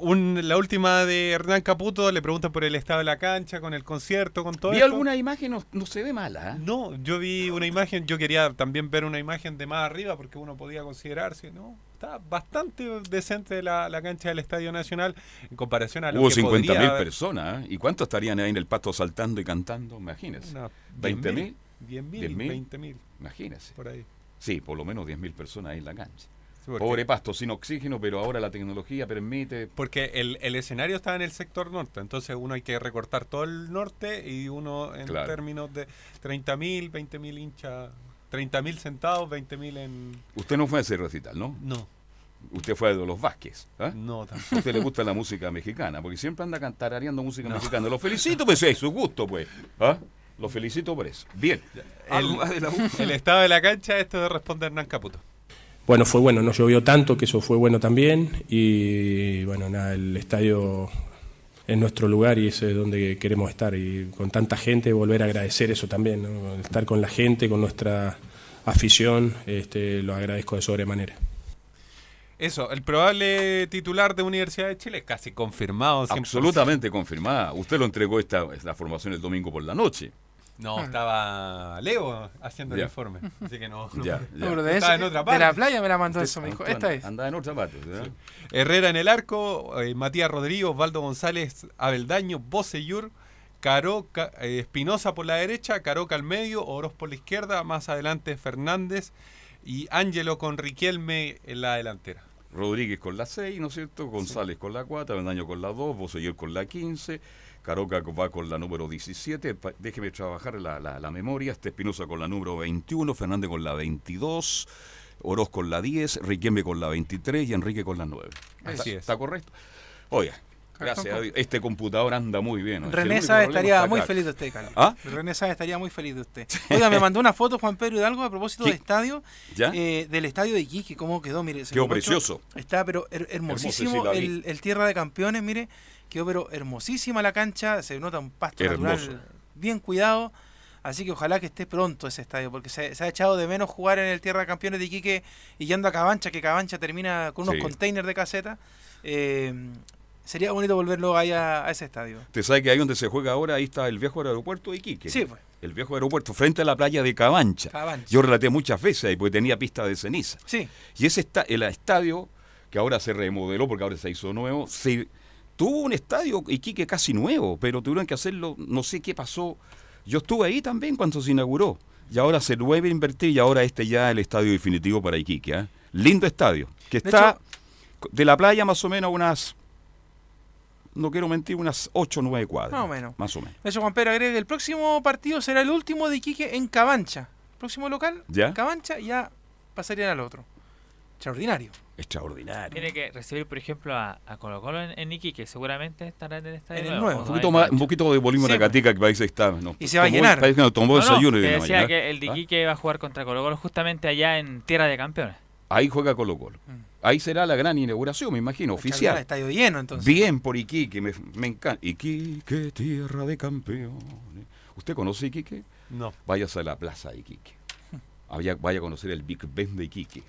Speaker 17: Un- la última de Hernán Caputo, le preguntan por el estado de la cancha, con el concierto, con todo
Speaker 9: Vi
Speaker 17: esto.
Speaker 9: alguna imagen, no, no se ve mala. ¿eh?
Speaker 17: No, yo vi una imagen, yo quería también ver una imagen de más arriba porque uno podía considerarse, ¿no? Está bastante decente la, la cancha del Estadio Nacional en comparación a lo
Speaker 9: Hubo
Speaker 17: que
Speaker 9: 50
Speaker 17: podría
Speaker 9: mil
Speaker 17: haber-
Speaker 9: personas. ¿eh? ¿Y cuántos estarían ahí en el pasto saltando y cantando? Imagínense.
Speaker 17: Una
Speaker 9: 20 mil.
Speaker 17: 10 mil,
Speaker 9: 10.000.
Speaker 17: 20 mil.
Speaker 9: Imagínense.
Speaker 17: Por ahí.
Speaker 9: Sí, por lo menos 10 mil personas ahí en la cancha.
Speaker 17: Porque-
Speaker 9: Pobre pasto, sin oxígeno, pero ahora la tecnología permite.
Speaker 17: Porque el, el escenario está en el sector norte, entonces uno hay que recortar todo el norte y uno en
Speaker 9: Claro.
Speaker 17: términos de 30 mil, 20 mil hinchas, 30 mil sentados, 20 mil en...
Speaker 9: Usted no fue a ese recital, ¿no?
Speaker 17: No.
Speaker 9: Usted fue a de los Vázquez. ¿ah?
Speaker 17: No,
Speaker 9: A
Speaker 17: tampoco.
Speaker 9: usted le gusta la música mexicana, porque siempre anda cantarareando música mexicana. Lo felicito, pues es su gusto, pues. ¿Ah? Lo felicito por eso. Bien.
Speaker 17: El, el estado de la cancha, esto responde Hernán Caputo.
Speaker 18: Bueno, fue bueno, no llovió tanto, que eso fue bueno también. Y bueno, nada, el estadio es nuestro lugar y ese es donde queremos estar. Y con tanta gente, volver a agradecer eso también, ¿no? estar con la gente, con nuestra afición, este, lo agradezco de sobremanera.
Speaker 17: Eso, el probable titular de Universidad de Chile, casi confirmado. 100%.
Speaker 9: Absolutamente confirmada. Usted lo entregó esta, esta formación el domingo por la noche.
Speaker 17: No, estaba Leo haciendo el
Speaker 9: Ya.
Speaker 17: informe, así que no.
Speaker 9: Ya,
Speaker 17: no-
Speaker 9: ya.
Speaker 10: No, pero de,
Speaker 17: estaba
Speaker 10: ese-
Speaker 17: en otra
Speaker 10: de
Speaker 17: parte.
Speaker 10: la playa me la mandó eso, me dijo. Esta es.
Speaker 9: Andaba en otra parte. ¿verdad?
Speaker 17: Herrera en el arco, eh, Matías Rodríguez, Osvaldo González, Abeldaño, Bocellur, Caroca, eh, Espinosa por la derecha, Caroca al medio, Oroz por la izquierda, más adelante Fernández y Ángelo con Riquelme en la delantera.
Speaker 9: Rodríguez con la 6, ¿no es cierto? González con la 4, Bendaño con la 2, Bosellor con la 15, Caroca va con la número 17, pa- déjeme trabajar la, la- la memoria, este Espinosa con la número 21, Fernández con la 22, Oroz con la 10, Riquelme con la 23 y Enrique con la 9.
Speaker 17: Así
Speaker 9: ¿Está,
Speaker 17: es.
Speaker 9: ¿Está correcto? Oiga, gracias a Dios, este computador anda muy bien. ¿no?
Speaker 10: René Sáez estaría muy feliz de usted, Carlos.
Speaker 9: ¿Ah?
Speaker 10: René Sáez estaría muy feliz de usted. Oiga, me mandó una foto Juan Pedro Hidalgo a propósito
Speaker 9: ¿Qué?
Speaker 10: de estadio,
Speaker 9: ¿Ya?
Speaker 10: eh, del estadio de Iquique, cómo quedó, mire.
Speaker 9: Quedó precioso.
Speaker 10: Está, pero her- hermosísimo
Speaker 9: Hermoso, sí, la vi.
Speaker 10: el, el Tierra de Campeones, mire, quedó pero hermosísima la cancha, se nota un pasto
Speaker 9: Hermoso.
Speaker 10: natural bien cuidado. Así que ojalá que esté pronto ese estadio, porque se, se ha echado de menos jugar en el Tierra de Campeones de Iquique y yendo a Cabancha, que Cabancha termina con unos
Speaker 9: Sí.
Speaker 10: containers de caseta. Eh, sería bonito volverlo ahí a, a ese estadio.
Speaker 9: Usted sabe que ahí donde se juega ahora, ahí está el viejo aeropuerto de Iquique.
Speaker 10: Sí, pues.
Speaker 9: El viejo aeropuerto, frente a la playa de Cabancha.
Speaker 10: Cabancha.
Speaker 9: Yo relaté muchas veces ahí porque tenía pista de ceniza.
Speaker 10: Sí.
Speaker 9: Y ese esta- el estadio, que ahora se remodeló porque ahora se hizo nuevo, se, tuvo un estadio Iquique casi nuevo, pero tuvieron que hacerlo, no sé qué pasó. Yo estuve ahí también cuando se inauguró. Y ahora se vuelve a invertir y ahora este ya es el estadio definitivo para Iquique. ¿ah? Lindo estadio, que
Speaker 10: De
Speaker 9: está
Speaker 10: hecho-
Speaker 9: de la playa más o menos a unas, no quiero mentir, unas 8 o 9 cuadras.
Speaker 10: Más o menos.
Speaker 9: Más o menos.
Speaker 10: De hecho, Juan Pedro agrega el próximo partido será el último de Iquique en Cabancha. Próximo local,
Speaker 9: ¿Ya?
Speaker 10: Cabancha, ya pasarían al otro. Extraordinario.
Speaker 9: Extraordinario.
Speaker 12: Tiene que recibir, por ejemplo, a, a Colo Colo en, en Iquique, seguramente estará en el estadio
Speaker 10: En el
Speaker 12: nuevo.
Speaker 10: nuevo.
Speaker 9: Un
Speaker 12: no
Speaker 9: poquito, más, un poquito de volumen
Speaker 10: Sí,
Speaker 9: de catica que parece está. no,
Speaker 10: Y se va a llenar.
Speaker 9: Parece que no tomó
Speaker 12: No, no,
Speaker 9: desayuno la
Speaker 12: decía
Speaker 9: mañana.
Speaker 12: que el de
Speaker 9: ¿Ah?
Speaker 12: Iquique va a jugar contra Colo Colo justamente allá en Tierra de Campeones.
Speaker 9: Ahí juega Colo Colo.
Speaker 10: Mm.
Speaker 9: Ahí será la gran inauguración, me imagino, oficial.
Speaker 10: el estadio lleno, entonces.
Speaker 9: Bien por Iquique, me, me encanta. Iquique, tierra de campeones. ¿Usted conoce Iquique?
Speaker 17: No.
Speaker 9: Váyase a la plaza de Iquique. Vaya, vaya a conocer el Big Ben de Iquique.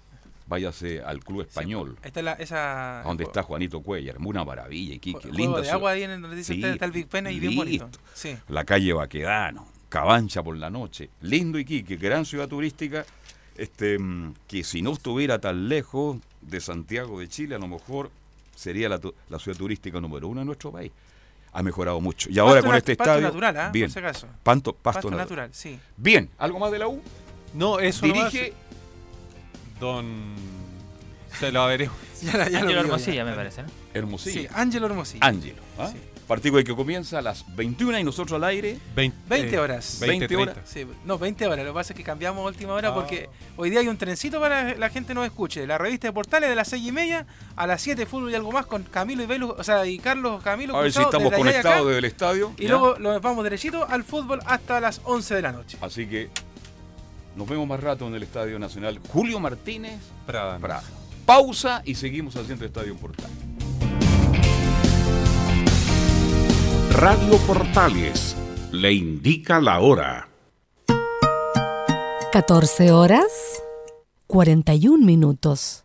Speaker 9: Váyase al Club Español,
Speaker 10: Ahí está la, esa...
Speaker 9: donde está Juanito Cuellar. Una maravilla, Iquique. Linda
Speaker 10: de
Speaker 9: ciudad.
Speaker 10: agua ahí en donde dice usted, está el Big Ben ahí bien bonito. Sí.
Speaker 9: La calle Baquedano, Cabancha por la noche. Lindo Iquique, gran ciudad turística. Este, mm, que si no estuviera tan lejos de Santiago de Chile, a lo mejor sería la, tu- la ciudad turística número uno de nuestro país. Ha mejorado mucho. Y ahora con este
Speaker 10: pasto
Speaker 9: estadio.
Speaker 10: natural, ¿ah?
Speaker 9: bien.
Speaker 10: Por si acaso.
Speaker 9: Panto- pasto,
Speaker 10: Pasto
Speaker 9: natural.
Speaker 10: natural, sí.
Speaker 9: Bien, ¿algo más de la U?
Speaker 17: No, eso.
Speaker 9: Dirige
Speaker 17: Don. Se lo veremos.
Speaker 10: Ya la- ya lo
Speaker 12: Ángelo
Speaker 10: vio,
Speaker 12: Hermosilla,
Speaker 10: ya.
Speaker 12: me parece, ¿no?
Speaker 9: Hermosillo.
Speaker 10: Sí, Ángelo Hermosillo.
Speaker 9: Ángelo. ¿ah? Partido que comienza a las 21 y nosotros al aire.
Speaker 10: 20 horas.
Speaker 9: 20, horas.
Speaker 10: Sí, no, 20 horas. Lo que pasa es que cambiamos a última hora
Speaker 9: Ah.
Speaker 10: porque hoy día hay un trencito para que la gente nos escuche. La revista de Portales de las 6 y media a las 7 fútbol y algo más con Camilo y Velu, o sea, y Carlos Camilo.
Speaker 9: A ver si
Speaker 10: Cruzado
Speaker 9: estamos
Speaker 10: desde y acá.
Speaker 9: conectados desde el estadio.
Speaker 10: Y
Speaker 9: ¿ya?
Speaker 10: luego nos vamos derechito al fútbol hasta las 11 de la noche.
Speaker 9: Así que nos vemos más rato en el Estadio Nacional. Julio Martínez
Speaker 17: Prada.
Speaker 9: Prada. Pausa y seguimos haciendo Estadio Portal.
Speaker 2: Radio Portales le indica la hora.
Speaker 5: 14 horas 41 minutos.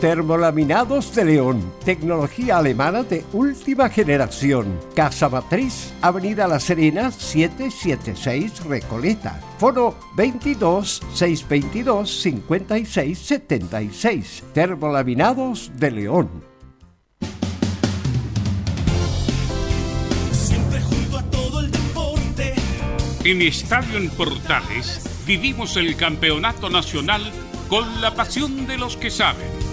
Speaker 8: Termolaminados de León, tecnología alemana de última generación. Casa Matriz, Avenida La Serena, 776 Recoleta. Foro 22 622 56 76. Termolaminados de León.
Speaker 7: Siempre junto a todo el deporte.
Speaker 2: En Estadio en Portales vivimos el campeonato nacional con la pasión de los que saben.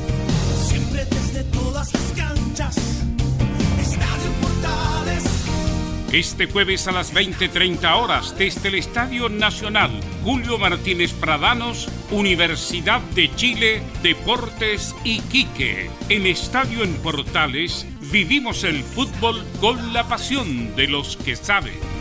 Speaker 7: Las canchas. Estadio Portales.
Speaker 2: Este jueves a las 20:30 horas desde el Estadio Nacional Julio Martínez Pradanos, Universidad de Chile, Deportes Iquique. En Estadio en Portales vivimos el fútbol con la pasión de los que saben.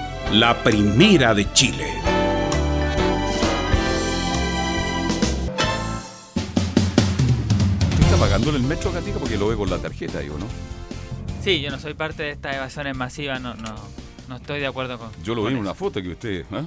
Speaker 2: la primera de Chile.
Speaker 9: ¿Usted está pagando en el metro, Gatica? Porque lo ve con la tarjeta, digo, ¿no?
Speaker 12: Sí, yo no soy parte de estas evasiones masivas, no, no, no estoy de acuerdo con.
Speaker 9: Yo lo
Speaker 12: con
Speaker 9: vi en
Speaker 12: eso.
Speaker 9: una foto que usted. ¿ah?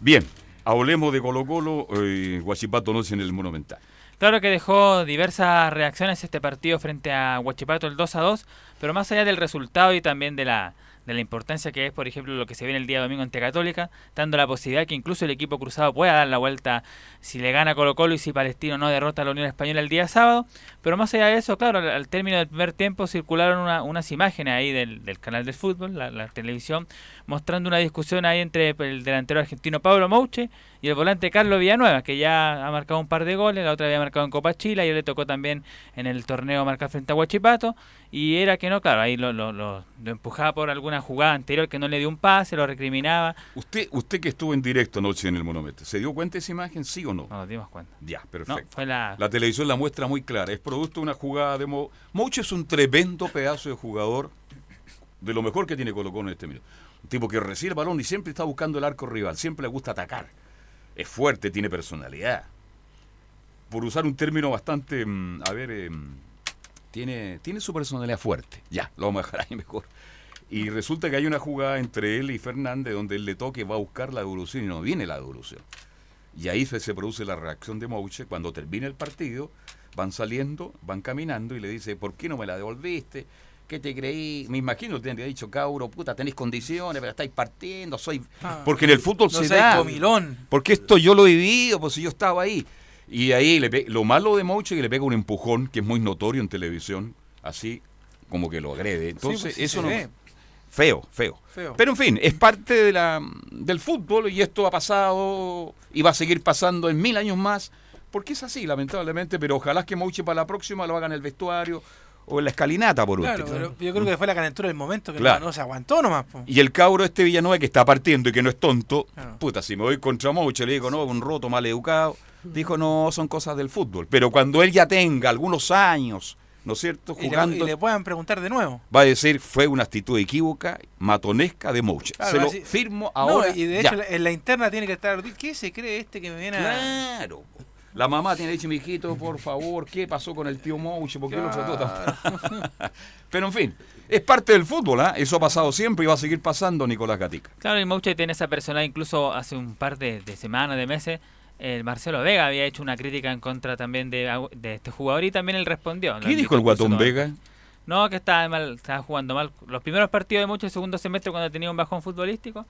Speaker 9: Bien, hablemos de Colo Colo, eh, Guachipato no en el Monumental.
Speaker 12: Claro que dejó diversas reacciones este partido frente a Huachipato el 2 a 2, pero más allá del resultado y también de la, de la importancia que es, por ejemplo, lo que se viene el día domingo ante Católica, dando la posibilidad que incluso el equipo cruzado pueda dar la vuelta si le gana Colo Colo y si Palestino no derrota a la Unión Española el día sábado. Pero más allá de eso, claro, al, al término del primer tiempo circularon una- unas imágenes ahí del, del canal del fútbol, la, la televisión, mostrando una discusión ahí entre el delantero argentino Pablo Mouche y el volante Carlos Villanueva, que ya ha marcado un par de goles, la otra había marcado en Copa Chile, y le tocó también en el torneo marcar frente a Huachipato, y era que no, claro, ahí lo, lo, lo- lo empujaba por alguna jugada anterior que no le dio un pase, lo recriminaba.
Speaker 9: Usted, usted que estuvo en directo anoche en el Monumento, ¿se dio cuenta de esa imagen, sí o no?
Speaker 12: No nos dimos cuenta.
Speaker 9: Ya, perfecto.
Speaker 12: No, fue la...
Speaker 9: La televisión la muestra muy clara. Es producto de una jugada de Mo. Mouche es un tremendo pedazo de jugador. De lo mejor que tiene Colo en este minuto. Un tipo que recibe el balón y siempre está buscando el arco rival, siempre le gusta atacar. Es fuerte, tiene personalidad. Por usar un término bastante, mm, a ver, em, tiene, tiene su personalidad fuerte. Ya, lo vamos a dejar ahí mejor. Y resulta que hay una jugada entre él y Fernández donde él le toque va a buscar la devolución y no viene la devolución. Y ahí se produce la reacción de Mouche. Cuando termina el partido, van saliendo, van caminando y le dice, ¿por qué no me la devolviste? ¿Qué te creí? Me imagino que tendría dicho, Cauro, puta, tenéis condiciones, pero estáis partiendo, soy...
Speaker 10: Ah.
Speaker 9: Porque en el fútbol
Speaker 10: No
Speaker 9: se da.
Speaker 10: comilón.
Speaker 9: Porque esto yo lo he vivido, pues si yo estaba ahí. Y ahí le pe- lo malo de Mouche es que le pega un empujón, que es muy notorio en televisión, así como que lo agrede. Entonces,
Speaker 10: pues
Speaker 9: eso no...
Speaker 10: ve.
Speaker 9: Feo, feo,
Speaker 10: Feo.
Speaker 9: Pero en fin, es parte de la, del fútbol y esto ha pasado y va a seguir pasando en mil años más, porque es así, lamentablemente, pero ojalá que Mouche para la próxima lo haga en el vestuario o en la escalinata, por
Speaker 10: Claro,
Speaker 9: último.
Speaker 10: pero yo creo que fue la calentura del momento que
Speaker 9: Claro.
Speaker 10: no, se aguantó nomás. po.
Speaker 9: Y el cabro este Villanueva que está partiendo y que no es tonto, puta, si me voy contra Mouche, le digo, no, un roto mal educado, dijo, no, son cosas del fútbol. Pero cuando él ya tenga algunos años, ¿no es cierto?,
Speaker 10: Y le,
Speaker 9: jugando,
Speaker 10: y le puedan preguntar de nuevo.
Speaker 9: va a decir, fue una actitud equívoca, matonesca de Mouche.
Speaker 10: Claro,
Speaker 9: Se lo
Speaker 10: así-
Speaker 9: firmo
Speaker 10: No,
Speaker 9: ahora.
Speaker 10: y de hecho en la interna tiene que estar. ¿Qué se cree este que me viene a.?
Speaker 9: Claro. La mamá tiene dicho, mi hijito, por favor, ¿qué pasó con el tío Mouche? ¿Por qué lo trató tan Pero en fin, es parte del fútbol, ¿ah? Eso ha pasado siempre y va a seguir pasando, Nicolás Gatica.
Speaker 12: Claro, y Mouche tiene esa personalidad, incluso hace un par de, de semanas, de meses, el Marcelo Vega había hecho una crítica en contra también de, este jugador y también él respondió.
Speaker 9: ¿Qué dijo el Guatón
Speaker 12: todo.
Speaker 9: Vega?
Speaker 12: No, que estaba mal, estaba jugando mal. Los primeros partidos de Mouche, el segundo semestre, cuando tenía un bajón futbolístico.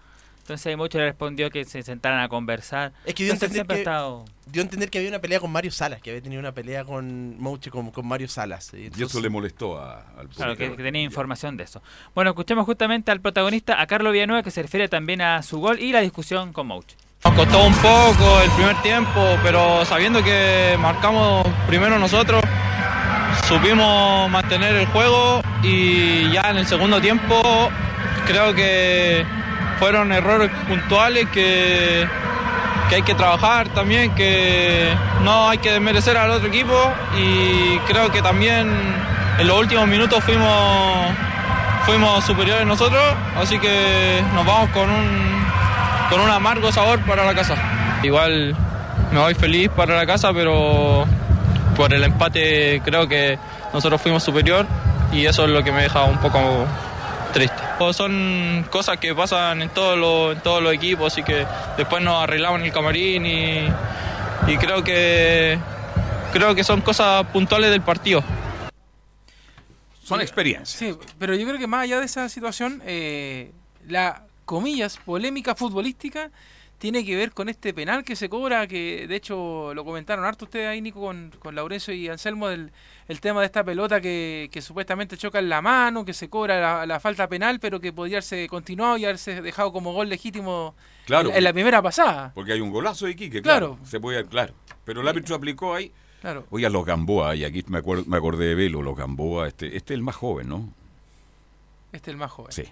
Speaker 12: Entonces Mouche le respondió que se sentaran a conversar.
Speaker 11: Es que dio a
Speaker 12: Entonces,
Speaker 11: entender que,
Speaker 12: estado...
Speaker 11: dio a entender que había una pelea con Mario Salas, que había tenido una pelea con Mouche con, con Mario Salas. Y
Speaker 9: Y eso
Speaker 11: entonces-
Speaker 9: le molestó a- al
Speaker 12: Claro, que, tenía información de eso. Bueno, escuchemos justamente al protagonista, a Carlos Villanueva, que se refiere también a su gol y la discusión con Mouche.
Speaker 19: Nos costó un poco el primer tiempo, pero sabiendo que marcamos primero nosotros, supimos mantener el juego y ya en el segundo tiempo creo que fueron errores puntuales que, que hay que trabajar también, que no hay que desmerecer al otro equipo y creo que también en los últimos minutos fuimos, fuimos superiores nosotros, así que nos vamos con un, con un amargo sabor para la casa. Igual me voy feliz para la casa, pero por el empate creo que nosotros fuimos superior y eso es lo que me deja un poco triste. Son cosas que pasan en todos los, en todos los equipos y que después nos arreglamos en el camarín y, y creo que creo que son cosas puntuales del partido.
Speaker 9: Son experiencias.
Speaker 10: Sí, pero yo creo que más allá de esa situación, eh, la, comillas, polémica futbolística tiene que ver con este penal que se cobra, que de hecho lo comentaron harto ustedes ahí, Nico, con, con Laurencio y Anselmo, del el tema de esta pelota que, que supuestamente choca en la mano, que se cobra la, la falta penal, pero que podría haberse continuado y haberse dejado como gol legítimo
Speaker 9: Claro.
Speaker 10: en, en la primera pasada.
Speaker 9: Porque hay un golazo de Iquique, claro.
Speaker 10: Claro.
Speaker 9: Se puede, claro. Pero el árbitro aplicó ahí.
Speaker 10: Claro.
Speaker 9: Oiga, los Gamboa, y aquí me, acuerdo, me acordé de Velo, los Gamboa, este, este es el más joven, ¿no?
Speaker 10: Este es el más joven.
Speaker 9: Sí.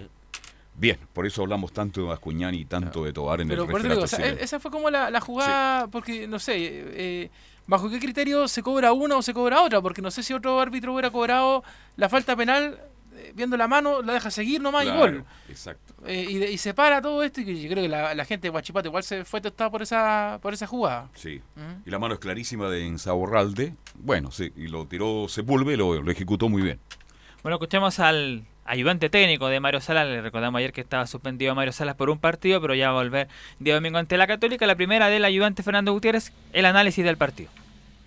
Speaker 9: Bien, por eso hablamos tanto de Bascuñán y tanto de Tobar en
Speaker 10: Pero
Speaker 9: el
Speaker 10: por eso digo,
Speaker 9: referato
Speaker 10: o sea,
Speaker 9: chileno.
Speaker 10: esa fue como la, la jugada, porque no sé, eh, bajo qué criterio se cobra una o se cobra otra, porque no sé si otro árbitro hubiera cobrado la falta penal, eh, viendo la mano, la deja seguir nomás y
Speaker 9: Claro,
Speaker 10: gol.
Speaker 9: Exacto.
Speaker 10: Eh, y, y se para todo esto, y yo creo que la, la gente de Guachipato igual se fue tostada por esa, por esa jugada.
Speaker 9: Sí.
Speaker 10: ¿Mm?
Speaker 9: Y la mano es clarísima de Insaurralde. Bueno, sí, y lo tiró Sepúlveda y lo, lo ejecutó muy bien.
Speaker 12: Bueno, escuchemos al ayudante técnico de Mario Salas. Le recordamos ayer que estaba suspendido Mario Salas por un partido, pero ya va a volver día domingo ante la Católica. La primera del ayudante Fernando Gutiérrez, el análisis del partido.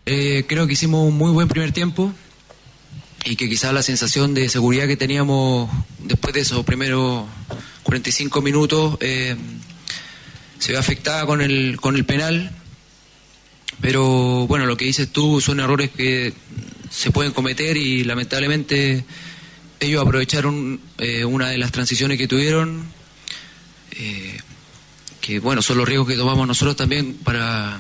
Speaker 20: Eh, creo que hicimos un muy buen primer tiempo y que quizás la sensación de seguridad que teníamos después de esos primeros 45 minutos eh, se ve afectada con el, con el penal. Pero bueno, lo que dices tú son errores que se pueden cometer y lamentablemente ellos aprovecharon eh, una de las transiciones que tuvieron, eh, que bueno, son los riesgos que tomamos nosotros también para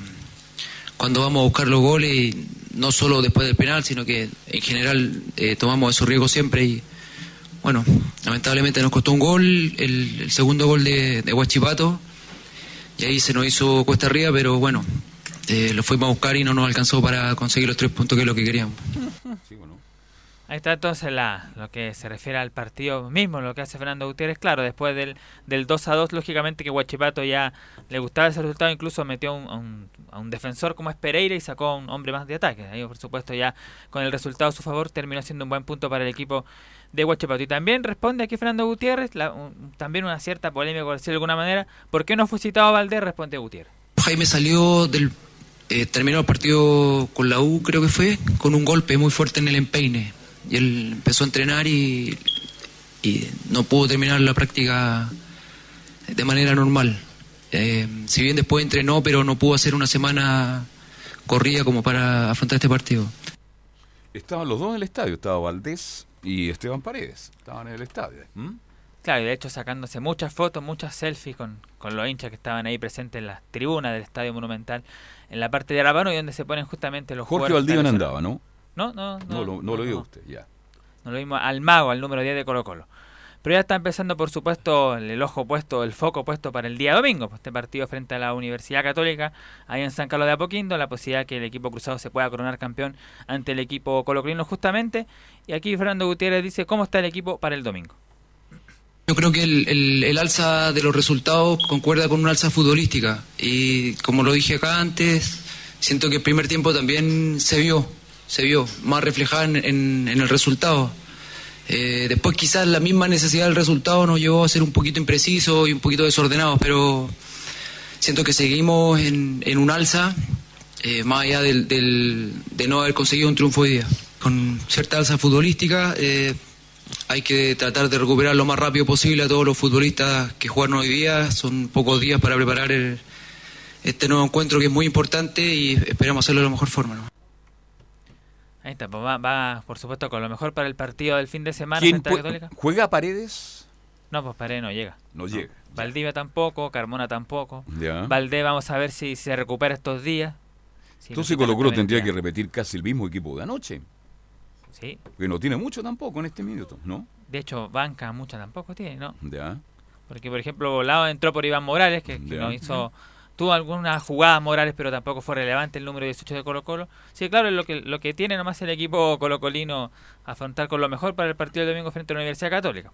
Speaker 20: cuando vamos a buscar los goles, y no solo después del penal, sino que en general eh, tomamos esos riesgos siempre y bueno, lamentablemente nos costó un gol, el, el segundo gol de, de Huachipato, y ahí se nos hizo cuesta arriba, pero bueno, eh, lo fuimos a buscar y no nos alcanzó para conseguir los tres puntos que es lo que queríamos.
Speaker 12: Ahí está entonces la, lo que se refiere al partido mismo, lo que hace Fernando Gutiérrez. Claro, después del, del 2 a 2, lógicamente que Huachipato ya le gustaba ese resultado, incluso metió un- a, un, defensor como es Pereira y sacó a un hombre más de ataque. Ahí, por supuesto, ya con el resultado a su favor, terminó siendo un buen punto para el equipo de Huachipato. Y también responde aquí Fernando Gutiérrez, la- un- también una cierta polémica, por decirlo de alguna manera. ¿Por qué no fue citado a Valdés? Responde Gutiérrez.
Speaker 20: Jaime salió del. eh, terminó el partido con la U, creo que fue, con un golpe muy fuerte en el empeine. Y él empezó a entrenar y, y no pudo terminar la práctica de manera normal. Eh, si bien después entrenó, pero no pudo hacer una semana corrida como para afrontar este partido.
Speaker 9: Estaban los dos en el estadio, estaba Valdés y Esteban Paredes. Estaban en el estadio. ¿m?
Speaker 12: Claro, y de hecho sacándose muchas fotos, muchas selfies con, con los hinchas que estaban ahí presentes en las tribunas del Estadio Monumental, en la parte de Arabano y donde se ponen justamente los
Speaker 9: Jorge
Speaker 12: jugadores
Speaker 9: Valdivia andaba, ¿no?
Speaker 12: No, no, no.
Speaker 9: No, lo, no lo vio usted, ya.
Speaker 12: No lo vimos al mago, al número 10 de Colo Colo. Pero ya está empezando, por supuesto, el, ojo puesto, el foco puesto para el día domingo. pues, Este partido frente a la Universidad Católica, ahí en San Carlos de Apoquindo, la posibilidad que el equipo cruzado se pueda coronar campeón ante el equipo colocolino justamente. Y aquí Fernando Gutiérrez dice cómo está el equipo para el domingo.
Speaker 20: Yo creo que el, el- el alza de los resultados concuerda con una alza futbolística. Y como lo dije acá antes, siento que el primer tiempo también se vio, se vio, más reflejada en, en- en el resultado. Eh, después quizás la misma necesidad del resultado nos llevó a ser un poquito impreciso y un poquito desordenados, pero siento que seguimos en, un alza, eh, más allá del, del- de no haber conseguido un triunfo hoy día. Con cierta alza futbolística, eh, hay que tratar de recuperar lo más rápido posible a todos los futbolistas que jugaron hoy día. Son pocos días para preparar este nuevo encuentro que es muy importante y esperamos hacerlo de la mejor forma. ¿no?
Speaker 12: Ahí está, pues va, va, por supuesto, con lo mejor para el partido del fin de semana
Speaker 9: ¿Quién
Speaker 12: Católica.
Speaker 9: ¿Juega Paredes?
Speaker 12: No, pues Paredes no llega.
Speaker 9: No llega.
Speaker 12: Valdivia tampoco, Carmona tampoco.
Speaker 9: Ya.
Speaker 12: Valdés vamos a ver si se recupera estos días. Si
Speaker 9: Entonces Colo Colo tendría que repetir casi el mismo equipo de anoche.
Speaker 12: Sí.
Speaker 9: Que no tiene mucho tampoco en este minuto, ¿no?
Speaker 12: De hecho, banca mucha tampoco tiene, ¿no?
Speaker 9: Ya.
Speaker 12: Porque, por ejemplo, Volado entró por Iván Morales, que, que
Speaker 9: Ya.
Speaker 12: no hizo... Tuvo algunas jugadas Morales, pero tampoco fue relevante el número 18 de Colo Colo. Sí, claro, es lo que, lo que tiene nomás el equipo colocolino afrontar con lo mejor para el partido del domingo frente a la Universidad Católica.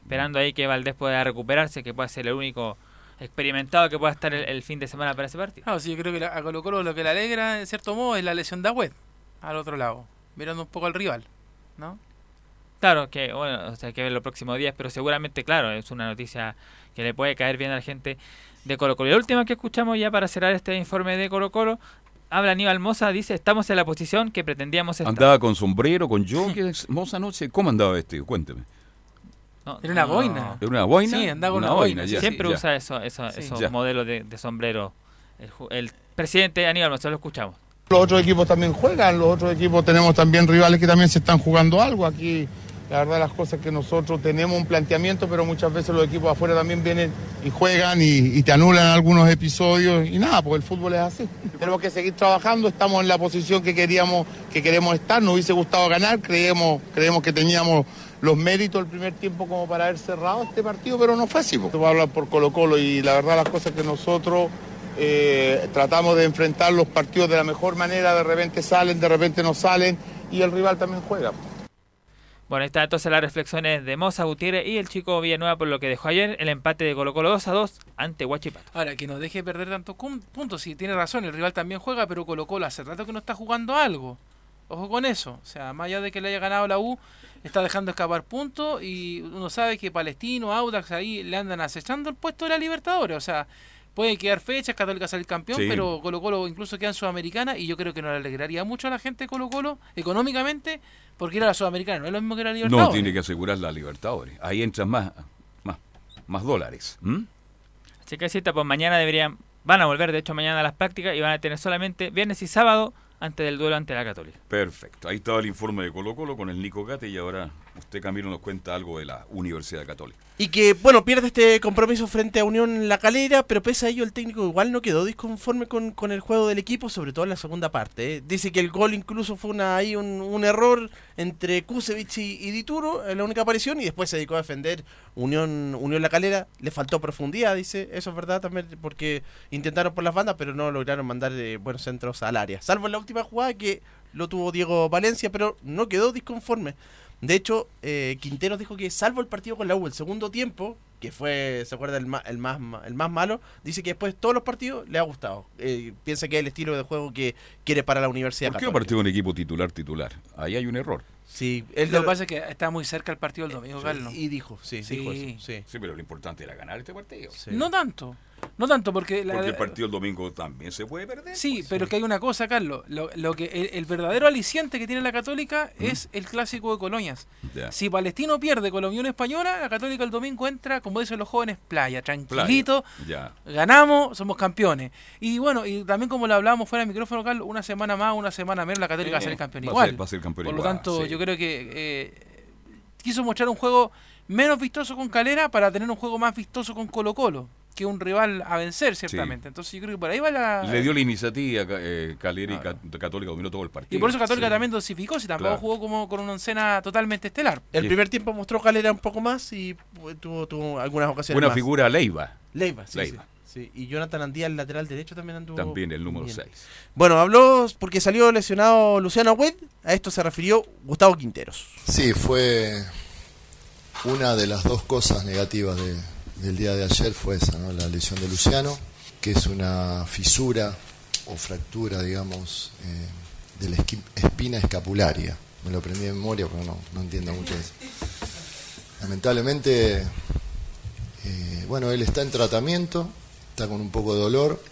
Speaker 12: Esperando ahí que Valdés pueda recuperarse, que pueda ser el único experimentado que pueda estar el, el fin de semana para ese partido.
Speaker 10: Claro, sí, yo creo que la- a Colo Colo lo que le alegra, en cierto modo, es la lesión de Agüed, al otro lado, mirando un poco al rival, ¿no?
Speaker 12: Claro, que bueno, o sea, hay que ver los próximos días, pero seguramente, claro, es una noticia que le puede caer bien a la gente de Colo Colo. Y la última que escuchamos ya para cerrar este informe de Colo Colo, habla Aníbal Moza, dice, estamos en la posición que pretendíamos estar.
Speaker 9: Andaba con sombrero, con jockey, Moza anoche. ¿Cómo andaba este? Cuénteme.
Speaker 12: No,
Speaker 10: Era una
Speaker 12: no,
Speaker 10: boina.
Speaker 9: ¿Era una boina?
Speaker 10: Sí, andaba con
Speaker 9: Una
Speaker 10: una
Speaker 9: boina,
Speaker 10: boina.
Speaker 9: ya,
Speaker 12: Siempre
Speaker 9: ya.
Speaker 12: usa eso, eso-
Speaker 10: Sí.
Speaker 12: esos
Speaker 9: Ya.
Speaker 12: modelos de, de sombrero. El, el presidente Aníbal Moza, lo escuchamos.
Speaker 21: Los otros equipos también juegan, los otros equipos tenemos también rivales que también se están jugando algo. Aquí la verdad las cosas que nosotros tenemos un planteamiento, pero muchas veces los equipos afuera también vienen y juegan y, te anulan algunos episodios y nada, porque el fútbol es así. Tenemos que seguir trabajando, estamos en la posición que queríamos, que queremos estar, nos hubiese gustado ganar, creemos, creemos que teníamos los méritos el primer tiempo como para haber cerrado este partido, pero no fue así. Voy a hablar por Colo Colo y la verdad las cosas que nosotros eh, tratamos de enfrentar los partidos de la mejor manera, de repente salen, de repente no salen y el rival también juega.
Speaker 12: Bueno, ahí está entonces las reflexiones de Moza Gutiérrez y el chico Villanueva por lo que dejó ayer el empate de Colo Colo 2 a 2 ante Huachipato.
Speaker 10: Ahora, que nos deje perder tantos puntos, sí, tiene razón, el rival también juega, pero Colo Colo hace rato que no está jugando algo. Ojo con eso, o sea, más allá de que le haya ganado la U, está dejando escapar puntos y uno sabe que Palestino, Audax ahí le andan acechando el puesto de la Libertadores, o sea, puede quedar fechas, Católica salir campeón,
Speaker 9: Sí.
Speaker 10: pero Colo Colo incluso queda en Sudamericana y yo creo que nos alegraría mucho a la gente de Colo Colo económicamente porque ir a la Sudamericana no es lo mismo que la Libertadores.
Speaker 9: No, tiene que asegurar la Libertadores. Ahí entran más, más, más dólares. ¿m?
Speaker 12: Así que cita, pues mañana deberían, van a volver de hecho mañana a las prácticas y van a tener solamente viernes y sábado antes del duelo ante la Católica.
Speaker 9: Perfecto. Ahí estaba el informe de Colo Colo con el Nico Gate y ahora usted Camilo nos cuenta algo de la Universidad Católica.
Speaker 11: Y que, bueno, pierde este compromiso frente a Unión La Calera, pero pese a ello el técnico igual no quedó disconforme con, con el juego del equipo, sobre todo en la segunda parte. ¿eh? Dice que el gol incluso fue una, ahí un, un error entre Kusevich y, Dituro en la única aparición y después se dedicó a defender Unión, Unión La Calera. Le faltó profundidad, dice, eso es verdad también, porque intentaron por las bandas, pero no lograron mandar eh, buenos centros al área. Salvo en la última jugada que lo tuvo Diego Valencia, pero no quedó disconforme. De hecho, eh, Quinteros dijo que salvo el partido con la U el segundo tiempo, que fue, ¿se acuerda? El más, el más, ma- el más malo, dice que después todos los partidos le ha gustado. Eh, piensa que es el estilo de juego que quiere para la Universidad
Speaker 9: ¿Por qué
Speaker 11: Católica.
Speaker 9: partido un equipo titular titular? Ahí hay un error.
Speaker 11: Sí,
Speaker 10: Lo que pasa es que está muy cerca el partido del domingo, Carlos.
Speaker 11: Y dijo, sí, dijo eso, sí.
Speaker 9: Sí, pero lo importante era ganar este partido.
Speaker 10: No tanto. No tanto, porque... la-
Speaker 9: Porque el partido el domingo también se puede perder.
Speaker 10: Sí, pero que hay una cosa, Carlos. Lo, lo que el, el verdadero aliciente que tiene la Católica es el clásico de colonias. Si Palestino pierde con la Unión Española, la Católica el domingo entra, como dicen los jóvenes, playa, tranquilito.
Speaker 9: Ya.
Speaker 10: Ganamos, somos campeones. Y bueno, y también como lo hablábamos fuera del micrófono, Carlos, una semana más, una semana menos, la Católica va a ser el campeón
Speaker 9: Va
Speaker 10: igual.
Speaker 9: ser- va a ser campeón
Speaker 10: Por
Speaker 9: igual,
Speaker 10: lo tanto,
Speaker 9: sí.
Speaker 10: yo creo que eh, quiso mostrar un juego menos vistoso con Calera para tener un juego más vistoso con Colo Colo, que un rival a vencer, ciertamente. Entonces yo creo que por ahí va la...
Speaker 9: Le dio la iniciativa, eh, Calera y Ca- Católica dominó todo el partido.
Speaker 10: Y por eso Católica
Speaker 9: Sí.
Speaker 10: también dosificó, si tampoco
Speaker 9: Claro.
Speaker 10: jugó como con una oncena totalmente estelar.
Speaker 11: El primer tiempo mostró Calera un poco más y pues, tuvo, tuvo algunas ocasiones
Speaker 9: Buena
Speaker 11: más.
Speaker 9: figura Leiva.
Speaker 11: Leiva, sí,
Speaker 9: Leiva.
Speaker 11: sí, sí. Y Jonathan Andía, el lateral derecho, también anduvo
Speaker 9: También el número
Speaker 11: bien.
Speaker 9: 6.
Speaker 11: Bueno, habló porque salió lesionado Luciano Wed. A esto se refirió Gustavo Quinteros.
Speaker 22: Sí, fue una de las dos cosas negativas de- del día de ayer fue esa, ¿no? la lesión de Luciano, que es una fisura o fractura, digamos, eh, de la espina escapularia. Me lo aprendí de memoria porque no, no entiendo mucho eso. Lamentablemente, eh, bueno, él está en tratamiento, está con un poco de dolor,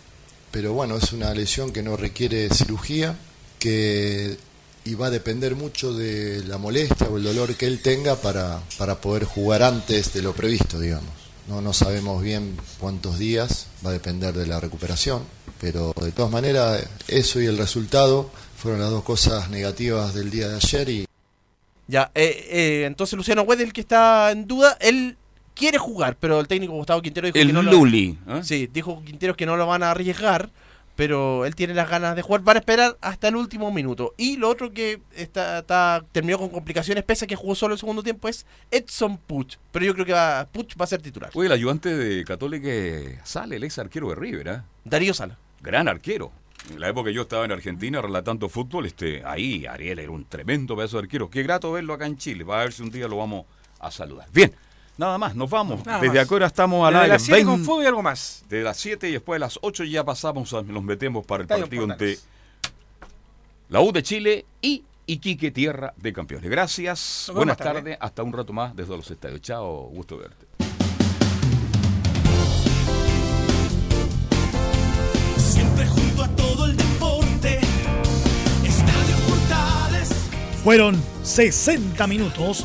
Speaker 22: pero bueno, es una lesión que no requiere cirugía, que y va a depender mucho de la molestia o el dolor que él tenga para, para poder jugar antes de lo previsto, digamos. No, no sabemos bien cuántos días, va a depender de la recuperación, pero de todas maneras eso y el resultado fueron las dos cosas negativas del día de ayer y
Speaker 11: Ya, eh, eh, entonces Luciano Wed, el que está en duda, él quiere jugar, pero el técnico Gustavo Quintero dijo
Speaker 9: El
Speaker 11: que no
Speaker 9: Luli,
Speaker 11: lo,
Speaker 9: ¿eh?
Speaker 11: Sí, dijo Quinteros que no lo van a arriesgar, pero él tiene las ganas de jugar, van a esperar hasta el último minuto. Y lo otro que está, está terminó con complicaciones, pese a que jugó solo el segundo tiempo, es Edson Puch. Pero yo creo que va, Puch va a ser titular.
Speaker 9: Oye, el ayudante de Católica sale, el ex arquero de River, ¿ah?
Speaker 11: Darío Sala.
Speaker 9: Gran arquero. En la época que yo estaba en Argentina relatando fútbol, este, ahí Ariel era un tremendo pedazo de arquero. Qué grato verlo acá en Chile. Va a ver si un día lo vamos a saludar. Bien, nada más, nos vamos.
Speaker 10: Nada
Speaker 9: Desde
Speaker 10: más.
Speaker 9: acá ahora estamos al
Speaker 10: Desde
Speaker 9: aire.
Speaker 10: las 7 con
Speaker 9: 20
Speaker 10: fútbol y algo más.
Speaker 9: De las 7 y después de las 8 ya pasamos, a- nos metemos para el partido
Speaker 10: Portales.
Speaker 9: entre la U de Chile y Iquique Tierra de Campeones. Gracias, buenas tardes, hasta un rato más desde los estadios. Chao, gusto verte.
Speaker 7: Siempre junto a todo el deporte. Estadio Portales.
Speaker 6: Fueron 60 minutos